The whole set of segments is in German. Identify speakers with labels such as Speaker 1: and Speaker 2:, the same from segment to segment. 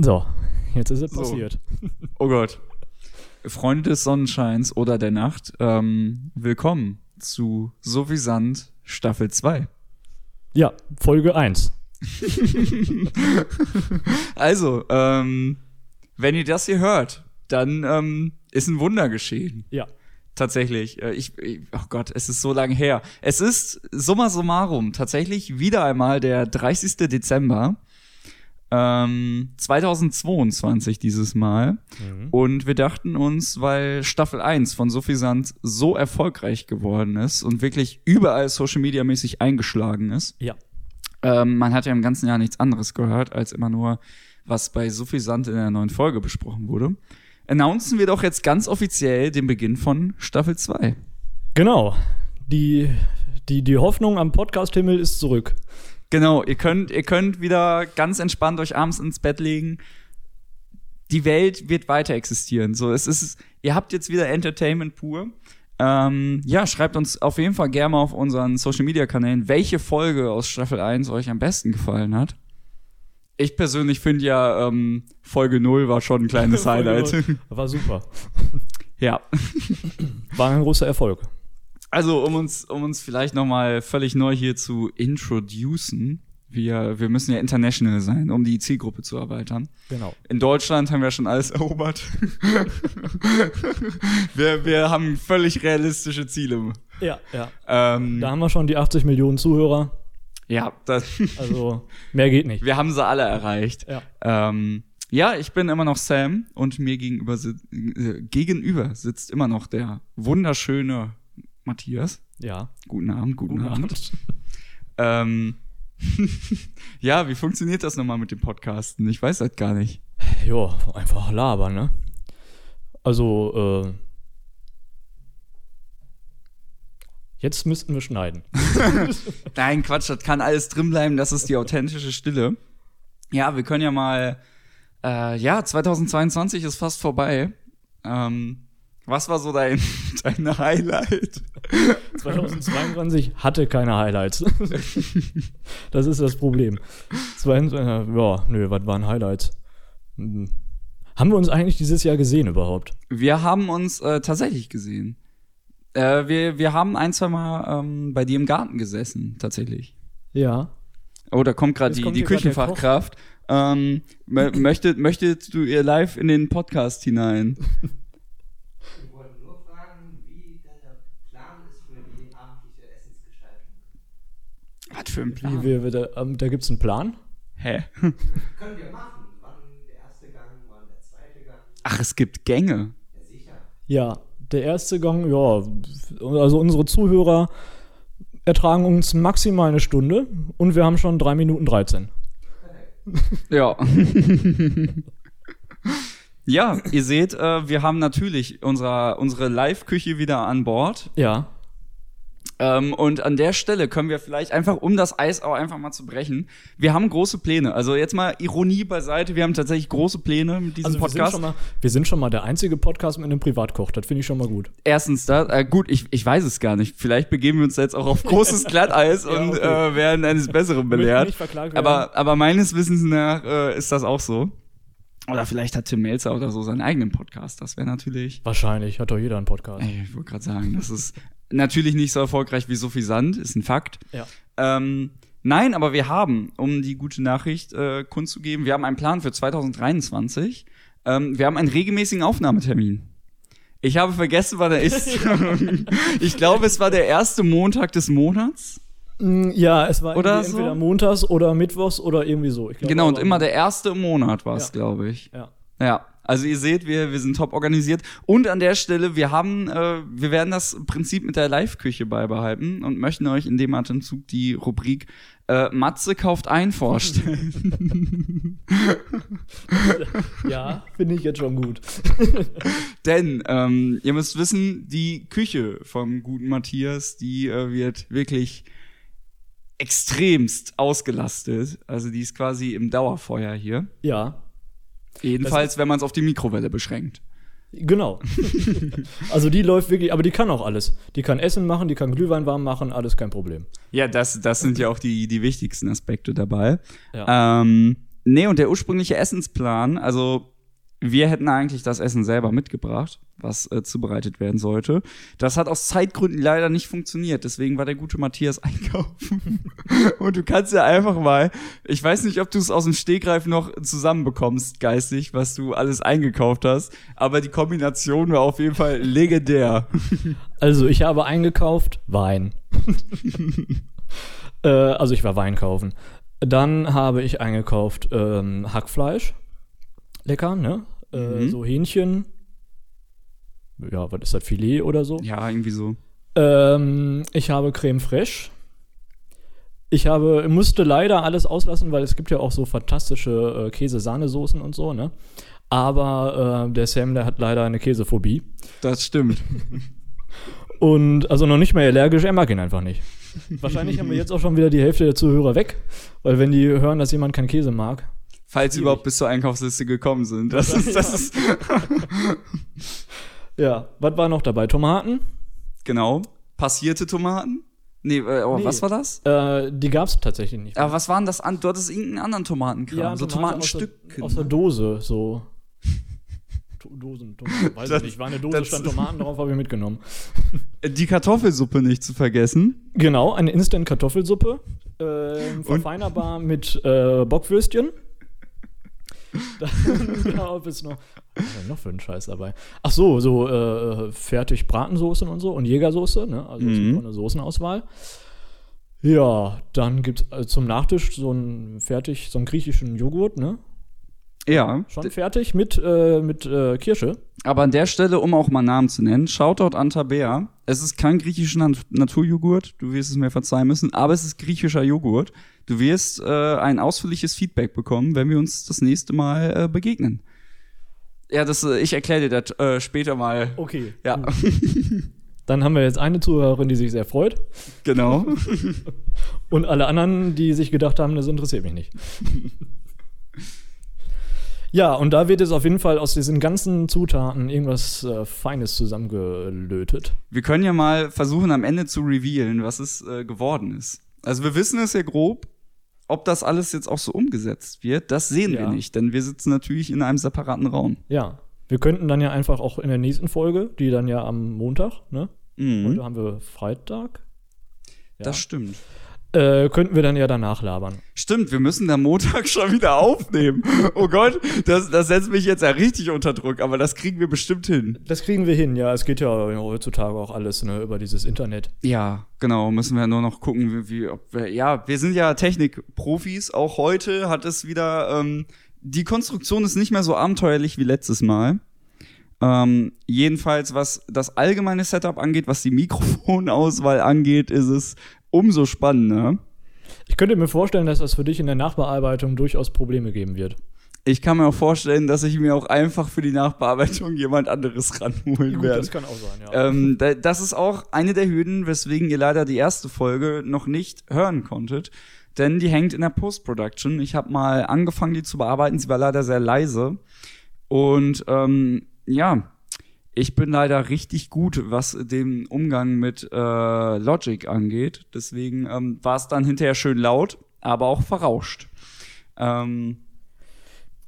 Speaker 1: So, jetzt ist es
Speaker 2: So.
Speaker 1: passiert.
Speaker 2: Oh Gott. Freunde des Sonnenscheins oder der Nacht, ähm, willkommen zu Suffisant Staffel 2.
Speaker 1: Ja, Folge 1.
Speaker 2: Also, ähm, wenn ihr das hier hört, dann ähm, ist ein Wunder geschehen.
Speaker 1: Ja.
Speaker 2: Tatsächlich. Äh, Ich, ich, oh Gott, es ist so lange her. Es ist summa summarum tatsächlich wieder einmal der 30. Dezember ähm, 2022 dieses Mal. Und wir dachten uns, weil Staffel 1 von Suffisant so erfolgreich geworden ist und wirklich überall Social Media mäßig eingeschlagen ist,
Speaker 1: Ja.
Speaker 2: ähm, man hat ja im ganzen Jahr nichts anderes gehört, als immer nur, was bei Suffisant in der neuen Folge besprochen wurde. Announcen wir doch jetzt ganz offiziell den Beginn von Staffel 2.
Speaker 1: Genau. Die, die, die Hoffnung am Podcast-Himmel ist zurück.
Speaker 2: Genau, ihr könnt, ihr könnt wieder ganz entspannt euch abends ins Bett legen. Die Welt wird weiter existieren. So, es ist, ihr habt jetzt wieder Entertainment pur. Ähm, ja, schreibt uns auf jeden Fall gerne mal auf unseren Social Media Kanälen, welche Folge aus Staffel 1 euch am besten gefallen hat. Ich persönlich finde ja, ähm, Folge 0 war schon ein kleines Highlight.
Speaker 1: War super.
Speaker 2: ja.
Speaker 1: War ein großer Erfolg.
Speaker 2: Also, um uns, um uns vielleicht nochmal völlig neu hier zu introducen. Wir, wir müssen ja international sein, um die Zielgruppe zu erweitern.
Speaker 1: Genau.
Speaker 2: In Deutschland haben wir schon alles erobert. wir, wir haben völlig realistische Ziele.
Speaker 1: Ja, ja.
Speaker 2: Ähm,
Speaker 1: Da haben wir schon die 80 Millionen Zuhörer.
Speaker 2: ja, das,
Speaker 1: Also mehr geht nicht.
Speaker 2: wir haben sie alle erreicht.
Speaker 1: Ja.
Speaker 2: Ähm, ja, ich bin immer noch Sam und mir gegenüber, äh, gegenüber sitzt immer noch der wunderschöne Matthias.
Speaker 1: Ja.
Speaker 2: Guten Abend, guten,
Speaker 1: Guten
Speaker 2: Abend.
Speaker 1: Abend.
Speaker 2: Ähm, ja, wie funktioniert das nochmal mit dem Podcasten? Ich weiß das gar nicht.
Speaker 1: Ja, einfach labern, ne? Also, äh. Jetzt müssten wir schneiden.
Speaker 2: Nein, Quatsch, das kann alles drin bleiben, das ist die authentische Stille. Ja, wir können ja mal, äh, ja, 2022 ist fast vorbei. Ähm, was war so dein, dein Highlight?
Speaker 1: 2022 hatte keine Highlights. das ist das Problem. 22, ja, nö, was waren Highlights? Hm. Haben wir uns eigentlich dieses Jahr gesehen überhaupt?
Speaker 2: Wir haben uns äh, tatsächlich gesehen. Äh, wir, wir haben ein, zwei Mal ähm, bei dir im Garten gesessen, tatsächlich.
Speaker 1: Ja.
Speaker 2: Oh, da kommt gerade die, die Küchenfachkraft. Ähm, mö- möchtet, möchtet du ihr live in den Podcast hinein?
Speaker 3: Wir wollten nur fragen, wie der Plan ist für die abendliche Essensgestaltung.
Speaker 2: Was für ein
Speaker 1: Wie,
Speaker 2: Plan?
Speaker 1: wir, wir, da ähm, da gibt es einen Plan?
Speaker 2: Hä?
Speaker 3: Können wir machen. Wann der erste Gang, wann der zweite Gang?
Speaker 2: Ach, es gibt Gänge.
Speaker 3: Ja, sicher.
Speaker 1: Ja, der erste Gang, ja, also unsere Zuhörer ertragen uns maximal eine Stunde und wir haben schon 3 Minuten 13.
Speaker 2: Ja. ja, ihr seht, äh, wir haben natürlich unser, unsere Live-Küche wieder an Bord.
Speaker 1: Ja.
Speaker 2: Ähm, und an der Stelle können wir vielleicht einfach, um das Eis auch einfach mal zu brechen, wir haben große Pläne. Also jetzt mal Ironie beiseite, wir haben tatsächlich große Pläne mit diesem
Speaker 1: Also wir sind,
Speaker 2: Podcast.
Speaker 1: schon mal, wir sind schon mal der einzige Podcast mit einem Privatkoch, das finde ich schon mal gut.
Speaker 2: Erstens da, äh, gut, ich, ich weiß es gar nicht. Vielleicht begeben wir uns jetzt auch auf großes Glatteis
Speaker 1: Ja,
Speaker 2: und
Speaker 1: okay.
Speaker 2: äh, werden eines Besseren belehrt. Aber, aber meines Wissens nach äh, ist das auch so. Oder vielleicht hat Tim Melzer oder so seinen eigenen Podcast. Das wäre natürlich.
Speaker 1: Wahrscheinlich, hat doch jeder einen Podcast.
Speaker 2: Ey, ich wollte gerade sagen, das ist natürlich nicht so erfolgreich wie Sophie Sand, ist ein Fakt.
Speaker 1: Ja.
Speaker 2: Ähm, nein, aber wir haben, um die gute Nachricht äh, kundzugeben, wir haben einen Plan für 2023. Ähm, wir haben einen regelmäßigen Aufnahmetermin. Ich habe vergessen, wann er ist. ich glaube, es war der erste Montag des Monats.
Speaker 1: Mm, Ja, es war
Speaker 2: Oder so?
Speaker 1: entweder montags oder mittwochs oder irgendwie so. Ich glaube,
Speaker 2: Genau, und immer der erste im Monat war es,
Speaker 1: Ja.
Speaker 2: glaube ich.
Speaker 1: Ja.
Speaker 2: Ja, also ihr seht, wir, wir sind top organisiert. Und an der Stelle, wir haben, äh, wir werden das Prinzip mit der Live-Küche beibehalten und möchten euch in dem Atemzug die Rubrik äh, Matze kauft ein vorstellen.
Speaker 1: ja, finde ich jetzt schon gut.
Speaker 2: Denn ähm, ihr müsst wissen, die Küche vom guten Matthias, die äh, wird wirklich extremst ausgelastet. Also die ist quasi im Dauerfeuer hier.
Speaker 1: Ja,
Speaker 2: Jedenfalls, wenn man es auf die Mikrowelle beschränkt.
Speaker 1: genau. also die läuft wirklich, aber die kann auch alles. Die kann Essen machen, die kann Glühwein warm machen, alles kein Problem.
Speaker 2: Ja, das, das sind ja auch die, die wichtigsten Aspekte dabei.
Speaker 1: Ja.
Speaker 2: Ähm, Nee, und der ursprüngliche Essensplan, also wir hätten eigentlich das Essen selber mitgebracht, was äh, zubereitet werden sollte. Das hat aus Zeitgründen leider nicht funktioniert. Deswegen war der gute Matthias einkaufen. und du kannst ja einfach mal, ich weiß nicht, ob du es aus dem Stegreif noch zusammenbekommst, geistig, was du alles eingekauft hast. Aber die Kombination war auf jeden Fall legendär.
Speaker 1: Also, ich habe eingekauft Wein. äh, also, ich war Wein kaufen. Dann habe ich eingekauft ähm, Hackfleisch. Lecker, ne? Äh,
Speaker 2: Mhm.
Speaker 1: so Hähnchen. Ja, was ist das? Filet oder so?
Speaker 2: Ja, irgendwie so.
Speaker 1: Ähm, ich habe Creme fraiche. Ich habe, musste leider alles auslassen, weil es gibt ja auch so fantastische äh, Käse-Sahnesoßen und so, ne? Aber äh, der Sam, der hat leider eine Käsephobie.
Speaker 2: Das stimmt.
Speaker 1: Und also noch nicht mal allergisch, er mag ihn einfach nicht. Wahrscheinlich haben wir jetzt auch schon wieder die Hälfte der Zuhörer weg, weil wenn die hören, dass jemand keinen Käse mag.
Speaker 2: Falls sie überhaupt bis zur Einkaufsliste gekommen sind. Das ist, das ist,
Speaker 1: Ja, was war noch dabei? Tomaten?
Speaker 2: genau. Passierte Tomaten? Nee, äh, oh,
Speaker 1: Nee.
Speaker 2: was war das?
Speaker 1: Äh, die gab es tatsächlich nicht.
Speaker 2: Aber was waren das an? Du hattest irgendeinen anderen Tomatenkram. so
Speaker 1: Tomate aus der-
Speaker 2: Tomatenstücken.
Speaker 1: Aus der Dose, so. Dosen, Tomaten, weiß
Speaker 2: Das-
Speaker 1: ich nicht. War eine Dose, stand Tomaten drauf, habe ich mitgenommen.
Speaker 2: Die Kartoffelsuppe nicht zu vergessen.
Speaker 1: Genau, eine Instant-Kartoffelsuppe. Äh, verfeinerbar mit äh, Bockwürstchen. Dann gab es noch. Was war denn noch für einen Scheiß dabei? Ach so, so äh, fertig Bratensoßen und so und Jägersoße, ne? Also
Speaker 2: Mhm.
Speaker 1: so eine Soßenauswahl. Ja, dann gibt es zum Nachtisch so einen fertig, so einen griechischen Joghurt, ne?
Speaker 2: Ja.
Speaker 1: Schon fertig mit, äh, mit äh, Kirsche.
Speaker 2: Aber an der Stelle, um auch mal Namen zu nennen, Shoutout an Tabea. Es ist kein griechischer Nat Naturjoghurt, du wirst es mir verzeihen müssen, aber es ist griechischer Joghurt. Du wirst äh, ein ausführliches Feedback bekommen, wenn wir uns das nächste Mal äh, begegnen. Ja, das, äh, ich erkläre dir das äh, später mal.
Speaker 1: Okay.
Speaker 2: Ja,
Speaker 1: Dann haben wir jetzt eine Zuhörerin, die sich sehr freut.
Speaker 2: genau.
Speaker 1: Und alle anderen, die sich gedacht haben, das interessiert mich nicht. ja, und da wird jetzt auf jeden Fall aus diesen ganzen Zutaten irgendwas äh, Feines zusammengelötet.
Speaker 2: Wir können ja mal versuchen, am Ende zu revealen, was es äh, geworden ist. Also wir wissen es ja grob. Ob das alles jetzt auch so umgesetzt wird, das sehen wir
Speaker 1: Ja.
Speaker 2: nicht, denn wir sitzen natürlich in einem separaten Raum.
Speaker 1: Ja, wir könnten dann ja einfach auch in der nächsten Folge, die dann ja am Montag, ne?
Speaker 2: Mhm.
Speaker 1: Heute haben wir Freitag. Ja.
Speaker 2: Das stimmt.
Speaker 1: Äh, könnten wir dann ja danach labern.
Speaker 2: Stimmt, wir müssen am Montag schon wieder aufnehmen. Oh Gott, das, das setzt mich jetzt ja richtig unter Druck, aber das kriegen wir bestimmt hin.
Speaker 1: Das kriegen wir hin, ja. Es geht ja heutzutage auch alles ne, über dieses Internet.
Speaker 2: Ja, genau, müssen wir nur noch gucken, wie, ob wir, ja, wir sind ja Technikprofis. Auch heute hat es wieder, ähm, die Konstruktion ist nicht mehr so abenteuerlich wie letztes Mal. Ähm, jedenfalls, was das allgemeine Setup angeht, was die Mikrofonauswahl angeht, ist es umso spannender.
Speaker 1: Ich könnte mir vorstellen, dass das für dich in der Nachbearbeitung durchaus Probleme geben wird.
Speaker 2: Ich kann mir auch vorstellen, dass ich mir auch einfach für die Nachbearbeitung jemand anderes ranholen
Speaker 1: Gut,
Speaker 2: werde.
Speaker 1: das kann auch sein, ja.
Speaker 2: Ähm, da, das ist auch eine der Hürden, weswegen ihr leider die erste Folge noch nicht hören konntet. Denn die hängt in der Post-Production. Ich habe mal angefangen, die zu bearbeiten. Sie war leider sehr leise. Und ähm, ja, ich bin leider richtig gut, was den Umgang mit äh, Logic angeht. Deswegen ähm, war es dann hinterher schön laut, aber auch verrauscht. Ähm,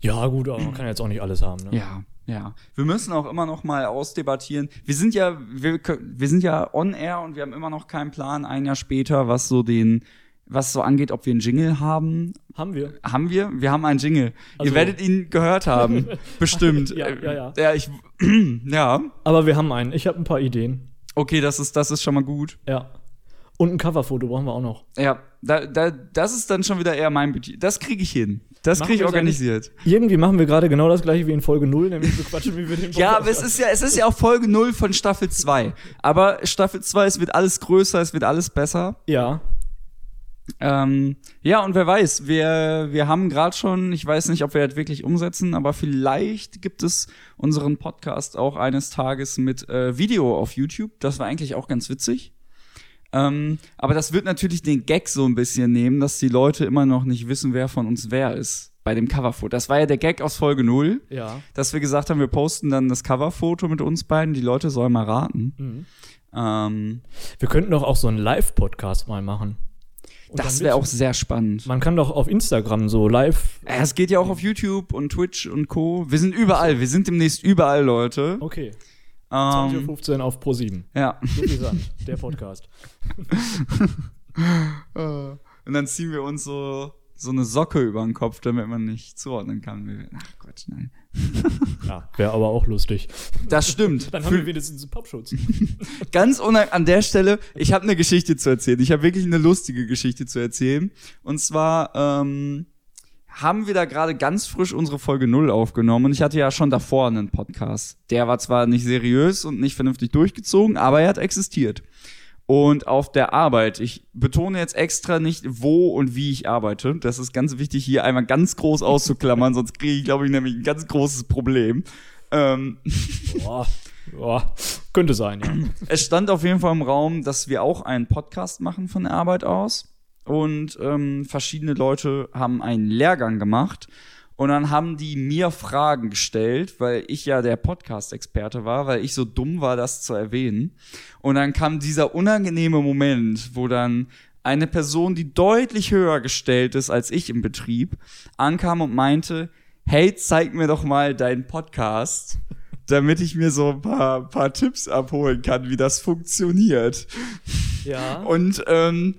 Speaker 1: ja, gut, aber man kann jetzt auch nicht alles haben, ne?
Speaker 2: ja, ja. Wir müssen auch immer noch mal ausdebattieren. Wir sind ja, wir, wir sind ja on air und wir haben immer noch keinen Plan, ein Jahr später, was so den, was so angeht, ob wir einen Jingle haben.
Speaker 1: Haben wir.
Speaker 2: Haben wir? Wir haben einen Jingle.
Speaker 1: Also-
Speaker 2: Ihr werdet ihn gehört haben. Bestimmt.
Speaker 1: Ja, ja, ja.
Speaker 2: Ja, ich, ja.
Speaker 1: Aber wir haben einen. Ich habe ein paar Ideen.
Speaker 2: Okay, das ist, das ist schon mal gut.
Speaker 1: Ja. Und ein Coverfoto brauchen wir auch noch.
Speaker 2: Ja, da, da, das ist dann schon wieder eher mein Budget. Das kriege ich hin. Das kriege ich organisiert.
Speaker 1: Irgendwie machen wir gerade genau das gleiche wie in Folge 0, nämlich so quatschen, wie wir den
Speaker 2: Ja, aber es ist ja, es ist ja auch Folge 0 von Staffel 2. Aber Staffel 2, es wird alles größer, es wird alles besser.
Speaker 1: Ja.
Speaker 2: Ähm, ja, und wer weiß, wir, wir haben gerade schon, ich weiß nicht, ob wir das wirklich umsetzen, aber vielleicht gibt es unseren Podcast auch eines Tages mit äh, Video auf YouTube. Das war eigentlich auch ganz witzig. Ähm, aber das wird natürlich den Gag so ein bisschen nehmen, dass die Leute immer noch nicht wissen, wer von uns wer ist bei dem Coverfoto. Das war ja der Gag aus Folge 0,
Speaker 1: Ja.
Speaker 2: dass wir gesagt haben, wir posten dann das Coverfoto mit uns beiden. Die Leute sollen mal raten.
Speaker 1: Mhm.
Speaker 2: Ähm,
Speaker 1: Wir könnten doch auch so einen Live-Podcast mal machen. Und
Speaker 2: Das wäre auch sehr spannend.
Speaker 1: Man kann doch auf Instagram so live.
Speaker 2: Es geht ja auch auf YouTube und Twitch und Co. Wir sind überall. Wir sind demnächst überall, Leute.
Speaker 1: Okay.
Speaker 2: Ähm,
Speaker 1: 20.15 Uhr auf Pro7.
Speaker 2: ja.
Speaker 1: Suffisant, der Podcast.
Speaker 2: Und dann ziehen wir uns so, so eine Socke über den Kopf, damit man nicht zuordnen kann. Ach Gott, nein.
Speaker 1: Ja, wäre aber auch lustig.
Speaker 2: Das stimmt.
Speaker 1: Dann haben wir wenigstens einen Popschutz.
Speaker 2: Ganz unang an der Stelle, ich habe eine Geschichte zu erzählen. Ich habe wirklich eine lustige Geschichte zu erzählen. Und zwar ähm, haben wir da gerade ganz frisch unsere Folge 0 aufgenommen. Und ich hatte ja schon davor einen Podcast. Der war zwar nicht seriös und nicht vernünftig durchgezogen, aber er hat existiert. Und auf der Arbeit, ich betone jetzt extra nicht, wo und wie ich arbeite. Das ist ganz wichtig, hier einmal ganz groß auszuklammern, sonst kriege ich, glaube ich, nämlich ein ganz großes Problem. Ähm,
Speaker 1: Boah, boah, könnte sein, ja.
Speaker 2: es stand auf jeden Fall im Raum, dass wir auch einen Podcast machen von der Arbeit aus. Und ähm, verschiedene Leute haben einen Lehrgang gemacht. Und dann haben die mir Fragen gestellt, weil ich ja der Podcast-Experte war, weil ich so dumm war, das zu erwähnen. Und dann kam dieser unangenehme Moment, wo dann eine Person, die deutlich höher gestellt ist als ich im Betrieb, ankam und meinte, hey, zeig mir doch mal deinen Podcast, damit ich mir so ein paar, paar Tipps abholen kann, wie das funktioniert.
Speaker 1: Ja.
Speaker 2: Und ähm,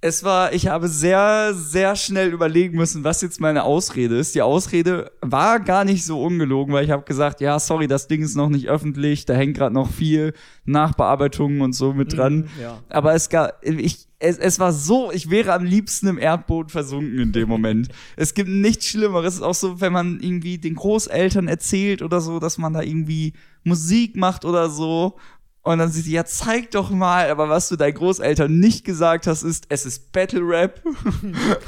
Speaker 2: es war, ich habe sehr, sehr schnell überlegen müssen, was jetzt meine Ausrede ist. Die Ausrede war gar nicht so ungelogen, weil ich habe gesagt, ja, sorry, das Ding ist noch nicht öffentlich, da hängt gerade noch viel Nachbearbeitungen und so mit dran.
Speaker 1: ja.
Speaker 2: Aber es gab, ich, es, es war so, ich wäre am liebsten im Erdboden versunken in dem Moment. es gibt nichts Schlimmeres. Es ist auch so, wenn man irgendwie den Großeltern erzählt oder so, dass man da irgendwie Musik macht oder so. Und dann sieht sie, ja, zeig doch mal, aber was du deinen Großeltern nicht gesagt hast, ist, es ist Battle Rap.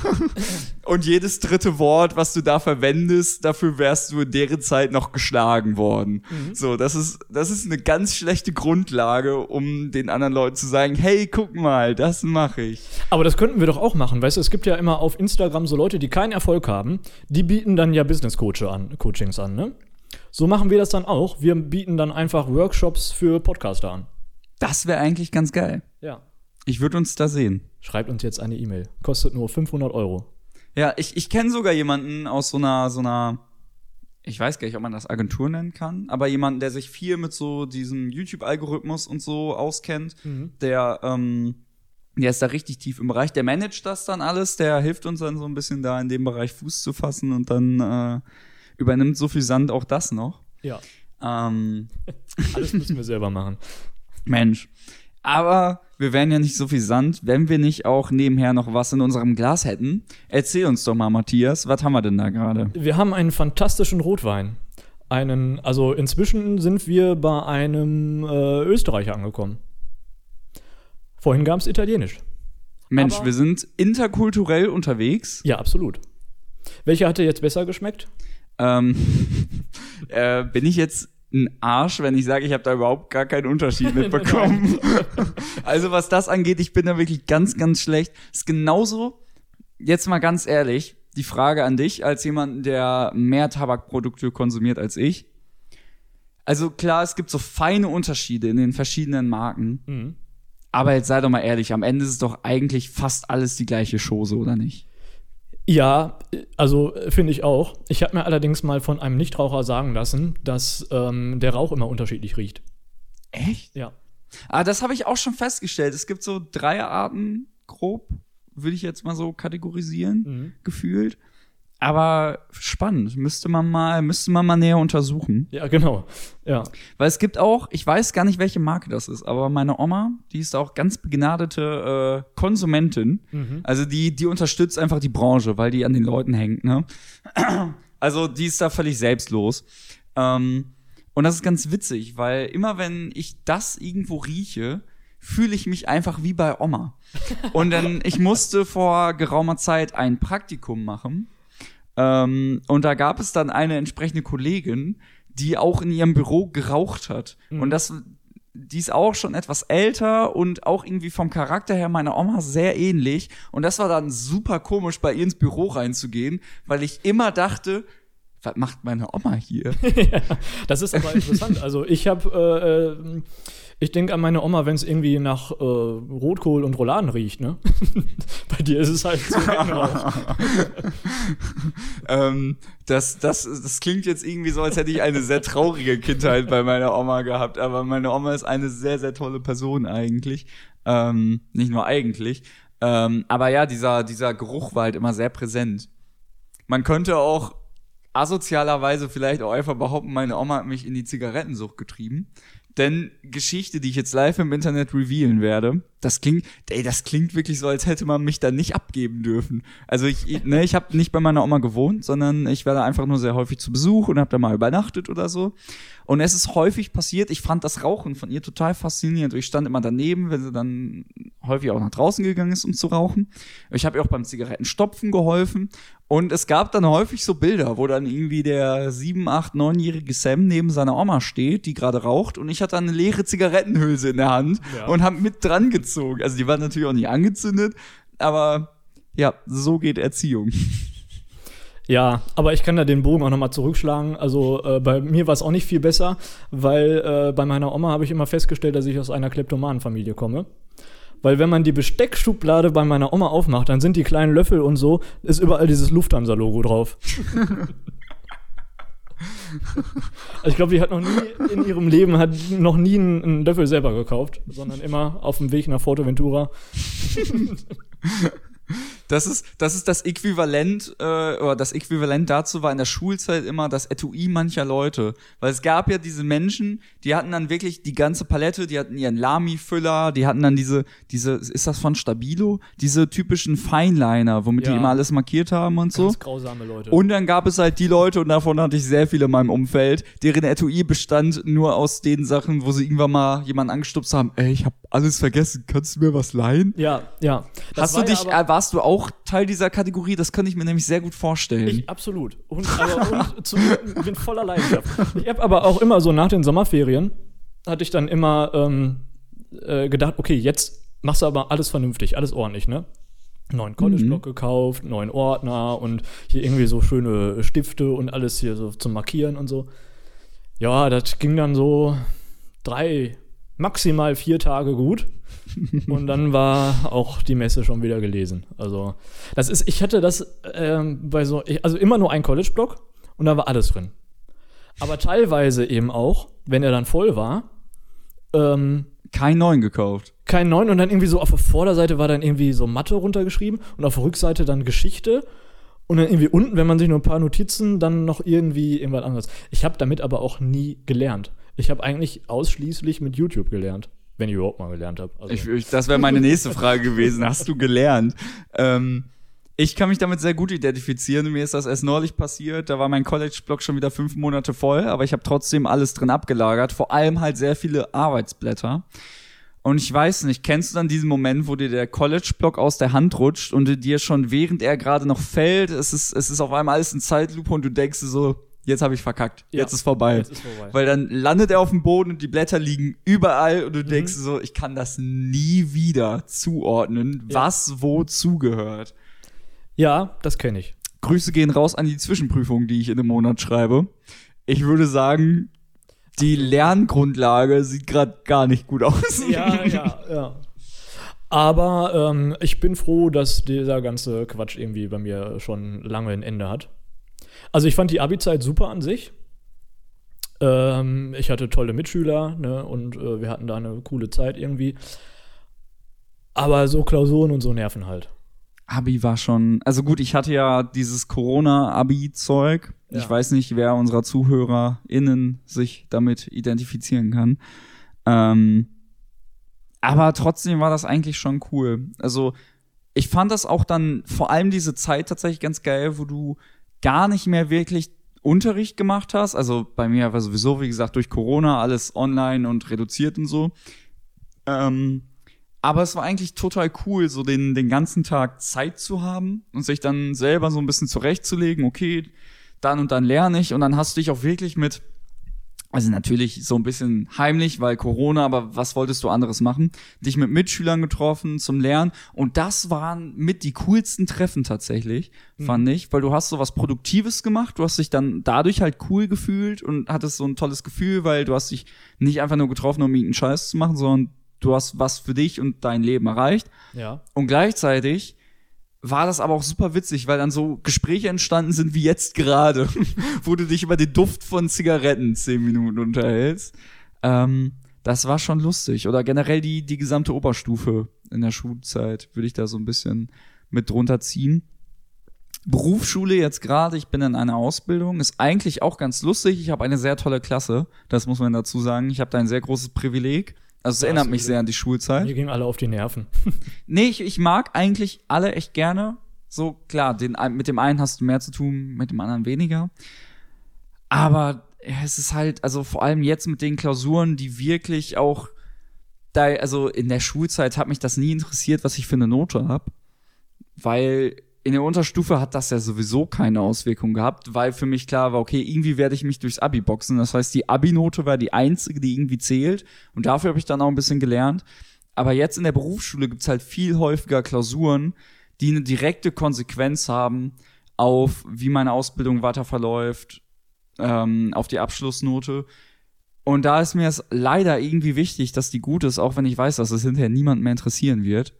Speaker 2: Und jedes dritte Wort, was du da verwendest, dafür wärst du in deren Zeit noch geschlagen worden. So, das ist, das ist eine ganz schlechte Grundlage, um den anderen Leuten zu sagen, hey, guck mal, das mache ich.
Speaker 1: Aber das könnten wir doch auch machen, weißt du, es gibt ja immer auf Instagram so Leute, die keinen Erfolg haben, die bieten dann ja Business Coach an, Coachings an, ne? So machen wir das dann auch. Wir bieten dann einfach Workshops für Podcaster an.
Speaker 2: Das wäre eigentlich ganz geil.
Speaker 1: Ja.
Speaker 2: Ich würde uns da sehen.
Speaker 1: Schreibt uns jetzt eine E-Mail. Kostet nur 500 Euro.
Speaker 2: Ja, ich, ich kenne sogar jemanden aus so einer, so einer, ich weiß gar nicht, ob man das Agentur nennen kann, aber jemanden, der sich viel mit so diesem YouTube-Algorithmus und so auskennt, der, ähm, der ist da richtig tief im Bereich, der managt das dann alles, der hilft uns dann so ein bisschen da in dem Bereich Fuß zu fassen und dann äh, übernimmt so viel Sand auch das noch.
Speaker 1: Ja.
Speaker 2: Ähm,
Speaker 1: Alles müssen wir selber machen.
Speaker 2: Mensch. Aber wir wären ja nicht so viel Sand, wenn wir nicht auch nebenher noch was in unserem Glas hätten. Erzähl uns doch mal, Matthias, was haben wir denn da gerade?
Speaker 1: Wir haben einen fantastischen Rotwein. Einen, also inzwischen sind wir bei einem äh, Österreicher angekommen. Vorhin gab es Italienisch.
Speaker 2: Mensch,
Speaker 1: Aber-
Speaker 2: wir sind interkulturell unterwegs.
Speaker 1: Ja, absolut. Welcher hat dir jetzt besser geschmeckt?
Speaker 2: Ähm, äh, bin ich jetzt ein Arsch, wenn ich sage, ich habe da überhaupt gar keinen Unterschied mitbekommen? also was das angeht, ich bin da wirklich ganz, ganz schlecht. Ist genauso, jetzt mal ganz ehrlich, die Frage an dich als jemand, der mehr Tabakprodukte konsumiert als ich. Also klar, es gibt so feine Unterschiede in den verschiedenen Marken.
Speaker 1: Mhm.
Speaker 2: Aber jetzt sei doch mal ehrlich, am Ende ist es doch eigentlich fast alles die gleiche Chose, oder nicht?
Speaker 1: Ja, also äh, finde ich auch. Ich habe mir allerdings mal von einem Nichtraucher sagen lassen, dass ähm, der Rauch immer unterschiedlich riecht.
Speaker 2: Echt?
Speaker 1: Ja.
Speaker 2: Ah, das habe ich auch schon festgestellt. Es gibt so drei Arten, grob, würde ich jetzt mal so kategorisieren,
Speaker 1: Mhm.
Speaker 2: gefühlt. Aber spannend, müsste man mal, müsste man mal näher untersuchen.
Speaker 1: Ja, genau. Ja.
Speaker 2: Weil es gibt auch, ich weiß gar nicht, welche Marke das ist, aber meine Oma, die ist auch ganz begnadete äh, Konsumentin.
Speaker 1: Mhm.
Speaker 2: Also die, die unterstützt einfach die Branche, weil die an den Leuten hängt, ne? Also die ist da völlig selbstlos. Ähm, und das ist ganz witzig, weil immer wenn ich das irgendwo rieche, fühle ich mich einfach wie bei Oma. Und dann, ich musste vor geraumer Zeit ein Praktikum machen. Ähm, und da gab es dann eine entsprechende Kollegin, die auch in ihrem Büro geraucht hat. Und das, die ist auch schon etwas älter und auch irgendwie vom Charakter her meiner Oma sehr ähnlich. Und das war dann super komisch, bei ihr ins Büro reinzugehen, weil ich immer dachte, was macht meine Oma hier?
Speaker 1: ja, das ist aber interessant. Also ich habe, äh, äh, ich denke an meine Oma, wenn es irgendwie nach äh, Rotkohl und Rouladen riecht, ne? Bei dir ist es halt so genau.
Speaker 2: ähm, das, das, das klingt jetzt irgendwie so, als hätte ich eine sehr traurige Kindheit bei meiner Oma gehabt, aber meine Oma ist eine sehr, sehr tolle Person eigentlich. Ähm, nicht nur eigentlich. Ähm, aber ja, dieser, dieser Geruch war halt immer sehr präsent. Man könnte auch asozialerweise vielleicht auch einfach behaupten, meine Oma hat mich in die Zigarettensucht getrieben. Denn Geschichte, die ich jetzt live im Internet revealen werde, das klingt, ey, das klingt wirklich so, als hätte man mich da nicht abgeben dürfen. Also ich, ne, ich habe nicht bei meiner Oma gewohnt, sondern ich war da einfach nur sehr häufig zu Besuch und habe da mal übernachtet oder so. Und es ist häufig passiert, ich fand das Rauchen von ihr total faszinierend. Ich stand immer daneben, wenn sie dann häufig auch nach draußen gegangen ist, um zu rauchen. Ich habe ihr auch beim Zigarettenstopfen geholfen. Und es gab dann häufig so Bilder, wo dann irgendwie der sieben, acht, neunjährige Sam neben seiner Oma steht, die gerade raucht, und ich hatte eine leere Zigarettenhülse in der Hand
Speaker 1: Ja.
Speaker 2: und habe mit dran gezogen. Also die war natürlich auch nicht angezündet, aber ja, so geht Erziehung.
Speaker 1: Ja, aber ich kann da den Bogen auch nochmal zurückschlagen. Also äh, bei mir war es auch nicht viel besser, weil äh, bei meiner Oma habe ich immer festgestellt, dass ich aus einer Kleptomanenfamilie komme. Weil wenn man die Besteckschublade bei meiner Oma aufmacht, dann sind die kleinen Löffel und so, ist überall dieses Lufthansa-Logo drauf. also ich glaube, die hat noch nie in ihrem Leben hat noch nie einen, einen Löffel selber gekauft, sondern immer auf dem Weg nach Forteventura.
Speaker 2: Das ist, das ist das Äquivalent, äh, oder das Äquivalent dazu war in der Schulzeit immer das Etui mancher Leute. Weil es gab ja diese Menschen, die hatten dann wirklich die ganze Palette, die hatten ihren Lami-Füller, die hatten dann diese, diese, ist das von Stabilo? Diese typischen Feinliner, womit
Speaker 1: Ja.
Speaker 2: die immer alles markiert haben und so.
Speaker 1: Ganz grausame Leute.
Speaker 2: Und dann gab es halt die Leute, und davon hatte ich sehr viele in meinem Umfeld, deren Etui bestand nur aus den Sachen, wo sie irgendwann mal jemanden angestupst haben, ey, ich hab alles vergessen, kannst du mir was leihen?
Speaker 1: ja, ja. Das
Speaker 2: Hast du
Speaker 1: ja
Speaker 2: dich,
Speaker 1: aber-
Speaker 2: äh, warst du auch Teil dieser Kategorie? Das kann ich mir nämlich sehr gut vorstellen.
Speaker 1: Ich, absolut. Und, aber, und zu, bin voller Leidenschaft. Ich habe aber auch immer so nach den Sommerferien, hatte ich dann immer ähm, äh, gedacht, okay, jetzt machst du aber alles vernünftig, alles ordentlich, ne? Neuen College-Block gekauft, neuen Ordner und hier irgendwie so schöne Stifte und alles hier so zum Markieren und so. Ja, das ging dann so drei, maximal vier Tage gut. Und dann war auch die Messe schon wieder gelesen. Also, das ist, ich hatte das ähm, bei so, ich, also immer nur ein College-Block und da war alles drin. Aber teilweise eben auch, wenn er dann voll war, ähm,
Speaker 2: Keinen neuen gekauft.
Speaker 1: kein neuen und dann irgendwie so auf der Vorderseite war dann irgendwie so Mathe runtergeschrieben und auf der Rückseite dann Geschichte und dann irgendwie unten, wenn man sich nur ein paar Notizen, dann noch irgendwie irgendwas anderes. Ich habe damit aber auch nie gelernt. Ich habe eigentlich ausschließlich mit YouTube gelernt, wenn ich überhaupt mal gelernt habe. Also,
Speaker 2: Ich, das wäre meine nächste Frage gewesen. Hast du gelernt? Ähm, ich kann mich damit sehr gut identifizieren. Mir ist das erst neulich passiert. Da war mein College-Blog schon wieder fünf Monate voll, aber ich habe trotzdem alles drin abgelagert. Vor allem halt sehr viele Arbeitsblätter. Und ich weiß nicht, kennst du dann diesen Moment, wo dir der College-Block aus der Hand rutscht und dir schon während er gerade noch fällt, es ist, es ist auf einmal alles in Zeitlupe und du denkst so, jetzt habe ich verkackt,
Speaker 1: Ja,
Speaker 2: jetzt ist vorbei.
Speaker 1: jetzt ist vorbei.
Speaker 2: Weil dann landet er auf dem Boden und die Blätter liegen überall und du
Speaker 1: Mhm.
Speaker 2: denkst so, ich kann das nie wieder zuordnen,
Speaker 1: Ja.
Speaker 2: was wo zugehört.
Speaker 1: ja, das kenne ich.
Speaker 2: Grüße gehen raus an die Zwischenprüfung, die ich in einem Monat schreibe. Ich würde sagen, die Lerngrundlage sieht gerade gar nicht gut aus.
Speaker 1: Ja, ja, ja. Aber ähm, ich bin froh, dass dieser ganze Quatsch irgendwie bei mir schon lange ein Ende hat. Also ich fand die Abi-Zeit super an sich. Ähm, ich hatte tolle Mitschüler ne, und äh, wir hatten da eine coole Zeit irgendwie. Aber so Klausuren und so nerven halt.
Speaker 2: Abi war schon, also gut, ich hatte ja dieses Corona-Abi-Zeug. Ich
Speaker 1: Ja.
Speaker 2: weiß nicht, wer unserer ZuhörerInnen sich damit identifizieren kann. Ähm, aber trotzdem war das eigentlich schon cool. Also, ich fand das auch dann vor allem diese Zeit tatsächlich ganz geil, wo du gar nicht mehr wirklich Unterricht gemacht hast. Also bei mir war sowieso, wie gesagt, durch Corona alles online und reduziert und so. Ähm, aber es war eigentlich total cool, so den, den ganzen Tag Zeit zu haben und sich dann selber so ein bisschen zurechtzulegen, okay, dann und dann lerne ich und dann hast du dich auch wirklich mit Also natürlich so ein bisschen heimlich, weil Corona, aber was wolltest du anderes machen? Dich mit Mitschülern getroffen zum Lernen und das waren mit die coolsten Treffen tatsächlich, fand ich, weil du hast so was Produktives gemacht, du hast dich dann dadurch halt cool gefühlt und hattest so ein tolles Gefühl, weil du hast dich nicht einfach nur getroffen, um irgendeinen Scheiß zu machen, sondern du hast was für dich und dein Leben erreicht.
Speaker 1: Ja.
Speaker 2: Und gleichzeitig war das aber auch super witzig, weil dann so Gespräche entstanden sind wie jetzt gerade, wo du dich über den Duft von Zigaretten zehn Minuten unterhältst. Ähm, das war schon lustig. Oder generell die, die gesamte Oberstufe in der Schulzeit würde ich da so ein bisschen mit drunter ziehen. Berufsschule jetzt gerade, ich bin in einer Ausbildung, ist eigentlich auch ganz lustig. Ich habe eine sehr tolle Klasse, das muss man dazu sagen. Ich habe da ein sehr großes Privileg. Also es
Speaker 1: Ja,
Speaker 2: erinnert mich sehr an die Schulzeit.
Speaker 1: Mir gingen alle auf die Nerven.
Speaker 2: Nee, ich, ich mag eigentlich alle echt gerne. So, klar, den, mit dem einen hast du mehr zu tun, mit dem anderen weniger. Aber es ist halt, also vor allem jetzt mit den Klausuren, die wirklich auch, da, also in der Schulzeit hat mich das nie interessiert, was ich für eine Note hab, Weil in der Unterstufe hat das ja sowieso keine Auswirkung gehabt, weil für mich klar war, okay, irgendwie werde ich mich durchs Abi boxen. Das heißt, die Abi-Note war die einzige, die irgendwie zählt. Und dafür habe ich dann auch ein bisschen gelernt. Aber jetzt in der Berufsschule gibt's halt viel häufiger Klausuren, die eine direkte Konsequenz haben auf, wie meine Ausbildung weiter verläuft, ähm, auf die Abschlussnote. Und da ist mir es leider irgendwie wichtig, dass die gut ist, auch wenn ich weiß, dass es hinterher niemand mehr interessieren wird.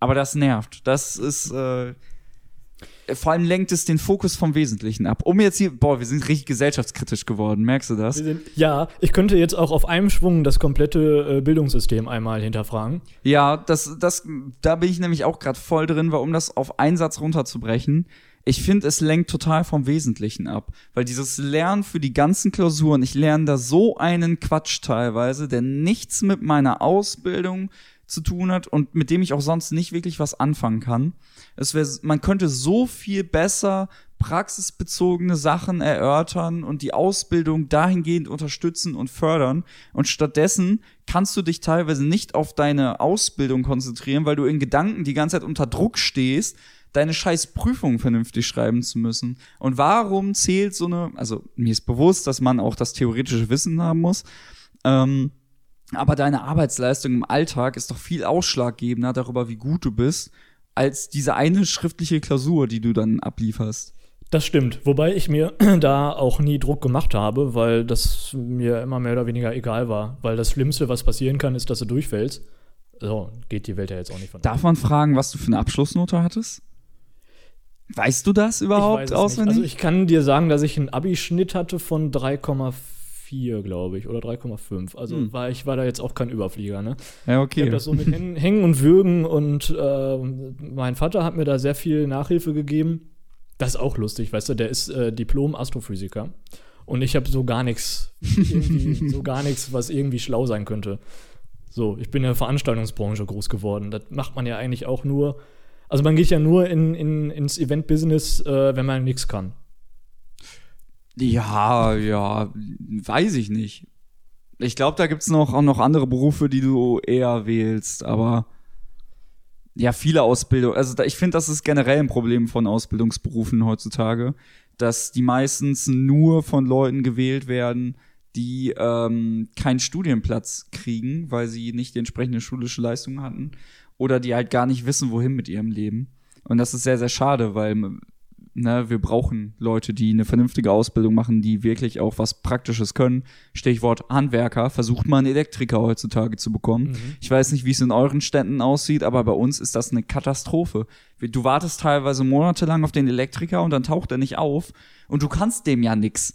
Speaker 2: Aber das nervt. Das ist, äh, vor allem lenkt es den Fokus vom Wesentlichen ab. Um jetzt hier, boah, wir sind richtig gesellschaftskritisch geworden, merkst du das?
Speaker 1: Sind- Ja, ich könnte jetzt auch auf einem Schwung das komplette äh, Bildungssystem einmal hinterfragen.
Speaker 2: Ja, das, das, da bin ich nämlich auch gerade voll drin, weil um das auf einen Satz runterzubrechen, ich finde, es lenkt total vom Wesentlichen ab. Weil dieses Lernen für die ganzen Klausuren, ich lerne da so einen Quatsch teilweise, der nichts mit meiner Ausbildung zu tun hat und mit dem ich auch sonst nicht wirklich was anfangen kann. Es wär, man könnte so viel besser praxisbezogene Sachen erörtern und die Ausbildung dahingehend unterstützen und fördern. Und stattdessen kannst du dich teilweise nicht auf deine Ausbildung konzentrieren, weil du in Gedanken die ganze Zeit unter Druck stehst, deine scheiß Prüfung vernünftig schreiben zu müssen. Und warum zählt so eine, also mir ist bewusst, dass man auch das theoretische Wissen haben muss, ähm, aber deine Arbeitsleistung im Alltag ist doch viel ausschlaggebender darüber, wie gut du bist, als diese eine schriftliche Klausur, die du dann ablieferst.
Speaker 1: Das stimmt. Wobei ich mir da auch nie Druck gemacht habe, weil das mir immer mehr oder weniger egal war. Weil das Schlimmste, was passieren kann, ist, dass du durchfällst. So, geht die Welt ja jetzt auch nicht von
Speaker 2: Darf man fragen, was du für eine Abschlussnote hattest? Weißt du das überhaupt auswendig?
Speaker 1: Nicht. Also ich kann dir sagen, dass ich einen Abi-Schnitt hatte von 3,4, glaube ich, oder 3,5. Also
Speaker 2: Hm.
Speaker 1: war ich war da jetzt auch kein Überflieger, ne?
Speaker 2: ja,
Speaker 1: Ich
Speaker 2: okay.
Speaker 1: habe das so mit Hängen, und Würgen und äh, mein Vater hat mir da sehr viel Nachhilfe gegeben. Das ist auch lustig, weißt du, der ist äh, Diplom-Astrophysiker und ich habe so gar nichts, so gar nichts, was irgendwie schlau sein könnte. So, ich bin in der Veranstaltungsbranche groß geworden. Das macht man ja eigentlich auch nur, also man geht ja nur in, in, ins Event-Business, äh, wenn man nichts kann.
Speaker 2: Ja, ja, weiß ich nicht. Ich glaube, da gibt's noch auch noch andere Berufe, die du eher wählst, aber ja, viele Ausbildung. Also da, ich finde, das ist generell ein Problem von Ausbildungsberufen heutzutage, dass die meistens nur von Leuten gewählt werden, die ähm, keinen Studienplatz kriegen, weil sie nicht die entsprechende schulische Leistung hatten oder die halt gar nicht wissen, wohin mit ihrem Leben. Und das ist sehr, sehr schade, weil ne, wir brauchen Leute, die eine vernünftige Ausbildung machen, die wirklich auch was Praktisches können. Stichwort Handwerker. Versucht man Elektriker heutzutage zu bekommen. Ich weiß nicht, wie es in euren Städten aussieht, aber bei uns ist das eine Katastrophe. Du wartest teilweise monatelang auf den Elektriker und dann taucht er nicht auf und du kannst dem ja nix.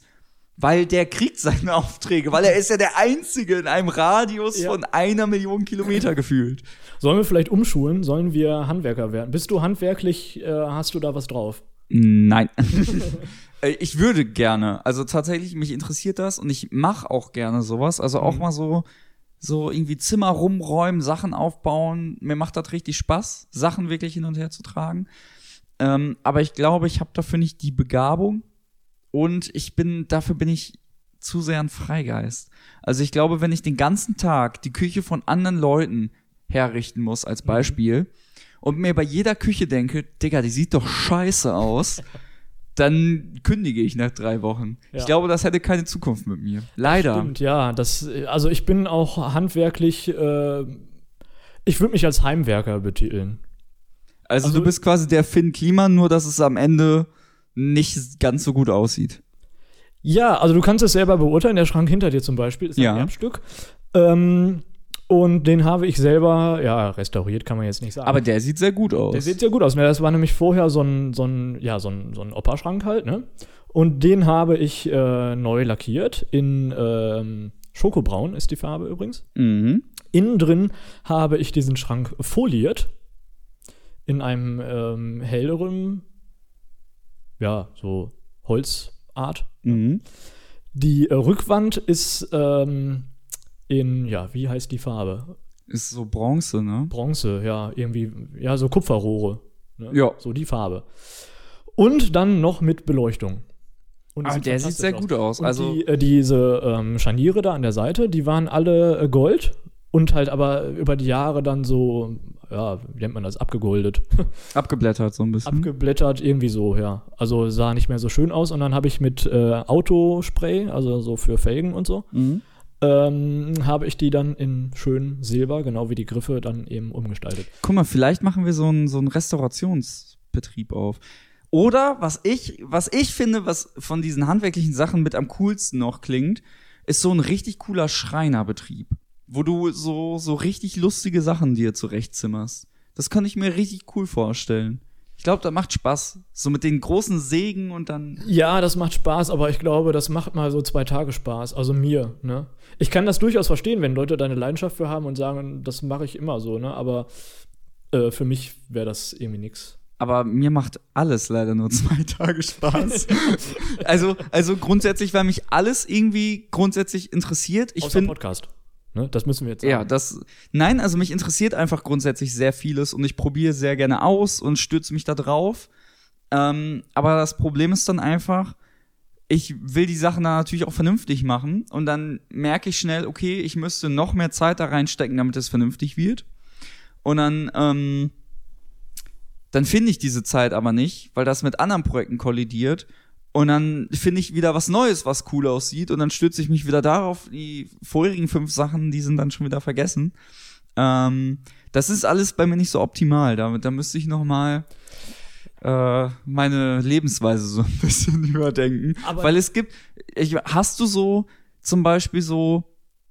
Speaker 2: Weil der kriegt seine Aufträge, weil er ist ja der Einzige in einem Radius
Speaker 1: Ja.
Speaker 2: von einer Million Kilometer gefühlt.
Speaker 1: Sollen wir vielleicht umschulen? Sollen wir Handwerker werden? Bist du handwerklich, äh, hast du da was drauf?
Speaker 2: Nein. Äh, ich würde gerne. Also tatsächlich, mich interessiert das und ich mache auch gerne sowas. Also auch mal so, so irgendwie Zimmer rumräumen, Sachen aufbauen. Mir macht das richtig Spaß, Sachen wirklich hin und her zu tragen. Ähm, aber ich glaube, ich habe dafür nicht die Begabung und ich bin, dafür bin ich zu sehr ein Freigeist. Also ich glaube, wenn ich den ganzen Tag die Küche von anderen Leuten herrichten muss, als Beispiel, und mir bei jeder Küche denke, Digga, die sieht doch scheiße aus, dann kündige ich nach drei Wochen.
Speaker 1: Ja.
Speaker 2: Ich glaube, das hätte keine Zukunft mit mir. Leider.
Speaker 1: Stimmt, ja. Das, also ich bin auch handwerklich, äh, ich würde mich als Heimwerker betiteln.
Speaker 2: Also,
Speaker 1: Also-
Speaker 2: du bist quasi der Finn Kliman, nur dass es am Ende nicht ganz so gut aussieht.
Speaker 1: Ja, also du kannst es selber beurteilen. Der Schrank hinter dir zum Beispiel ist
Speaker 2: Ja.
Speaker 1: ein Erbstück. Ähm, und den habe ich selber, ja, restauriert kann man jetzt nicht sagen.
Speaker 2: Aber der sieht sehr gut aus.
Speaker 1: Der sieht sehr gut aus. Ne? Das war nämlich vorher so ein, so ein, ja, so ein, so ein Operschrank halt, ne? Und den habe ich äh, neu lackiert. In ähm, Schokobraun ist die Farbe übrigens.
Speaker 2: mhm.
Speaker 1: Innen drin habe ich diesen Schrank foliert. In einem ähm, helleren, ja, so Holzart.
Speaker 2: Mhm.
Speaker 1: Die äh, Rückwand ist ähm, in, ja, wie heißt die Farbe?
Speaker 2: Ist so Bronze, ne?
Speaker 1: Bronze, ja, irgendwie, ja, so Kupferrohre. Ne?
Speaker 2: Ja.
Speaker 1: So die Farbe. Und dann noch mit Beleuchtung. Und
Speaker 2: Ah, der sieht sehr gut aus.
Speaker 1: Und
Speaker 2: Also,
Speaker 1: die, äh, diese ähm, Scharniere da an der Seite, die waren alle äh, Gold und halt aber über die Jahre dann so, ja, wie nennt man das, abgegoldet.
Speaker 2: abgeblättert so ein bisschen.
Speaker 1: Abgeblättert, irgendwie so, ja. Also sah nicht mehr so schön aus und dann habe ich mit äh, Autospray, also so für Felgen und so,
Speaker 2: mhm.
Speaker 1: Ähm, habe ich die dann in schön Silber, genau wie die Griffe, dann eben umgestaltet.
Speaker 2: Guck mal, vielleicht machen wir so einen so einen Restaurationsbetrieb auf. Oder was ich, was ich finde, was von diesen handwerklichen Sachen mit am coolsten noch klingt, ist so ein richtig cooler Schreinerbetrieb, wo du so so richtig lustige Sachen dir zurechtzimmerst. Das kann ich mir richtig cool vorstellen. Ich glaube, das macht Spaß. So mit den großen Sägen und dann.
Speaker 1: Ja, das macht Spaß, aber ich glaube, das macht mal so zwei Tage Spaß. Also mir, ne? Ich kann das durchaus verstehen, wenn Leute da eine Leidenschaft für haben und sagen, das mache ich immer so, ne? Aber äh, für mich wäre das irgendwie nix.
Speaker 2: Aber mir macht alles leider nur zwei Tage Spaß. also, also grundsätzlich, weil mich alles irgendwie grundsätzlich interessiert. Ich
Speaker 1: Außer
Speaker 2: finde,
Speaker 1: Podcast. Ne? Das müssen wir jetzt sagen.
Speaker 2: Ja, das. Nein, also mich interessiert einfach grundsätzlich sehr vieles und ich probiere sehr gerne aus und stürze mich da drauf. Ähm, aber das Problem ist dann einfach, ich will die Sachen dann natürlich auch vernünftig machen und dann merke ich schnell, okay, ich müsste noch mehr Zeit da reinstecken, damit es vernünftig wird. Und dann, ähm, dann finde ich diese Zeit aber nicht, weil das mit anderen Projekten kollidiert. Und dann finde ich wieder was Neues, was cool aussieht. Und dann stürze ich mich wieder darauf. Die vorherigen fünf Sachen, die sind dann schon wieder vergessen. Ähm, das ist alles bei mir nicht so optimal. Da, da müsste ich noch mal äh, meine Lebensweise so ein bisschen überdenken.
Speaker 1: Aber-
Speaker 2: Weil es gibt, ich, hast du so zum Beispiel so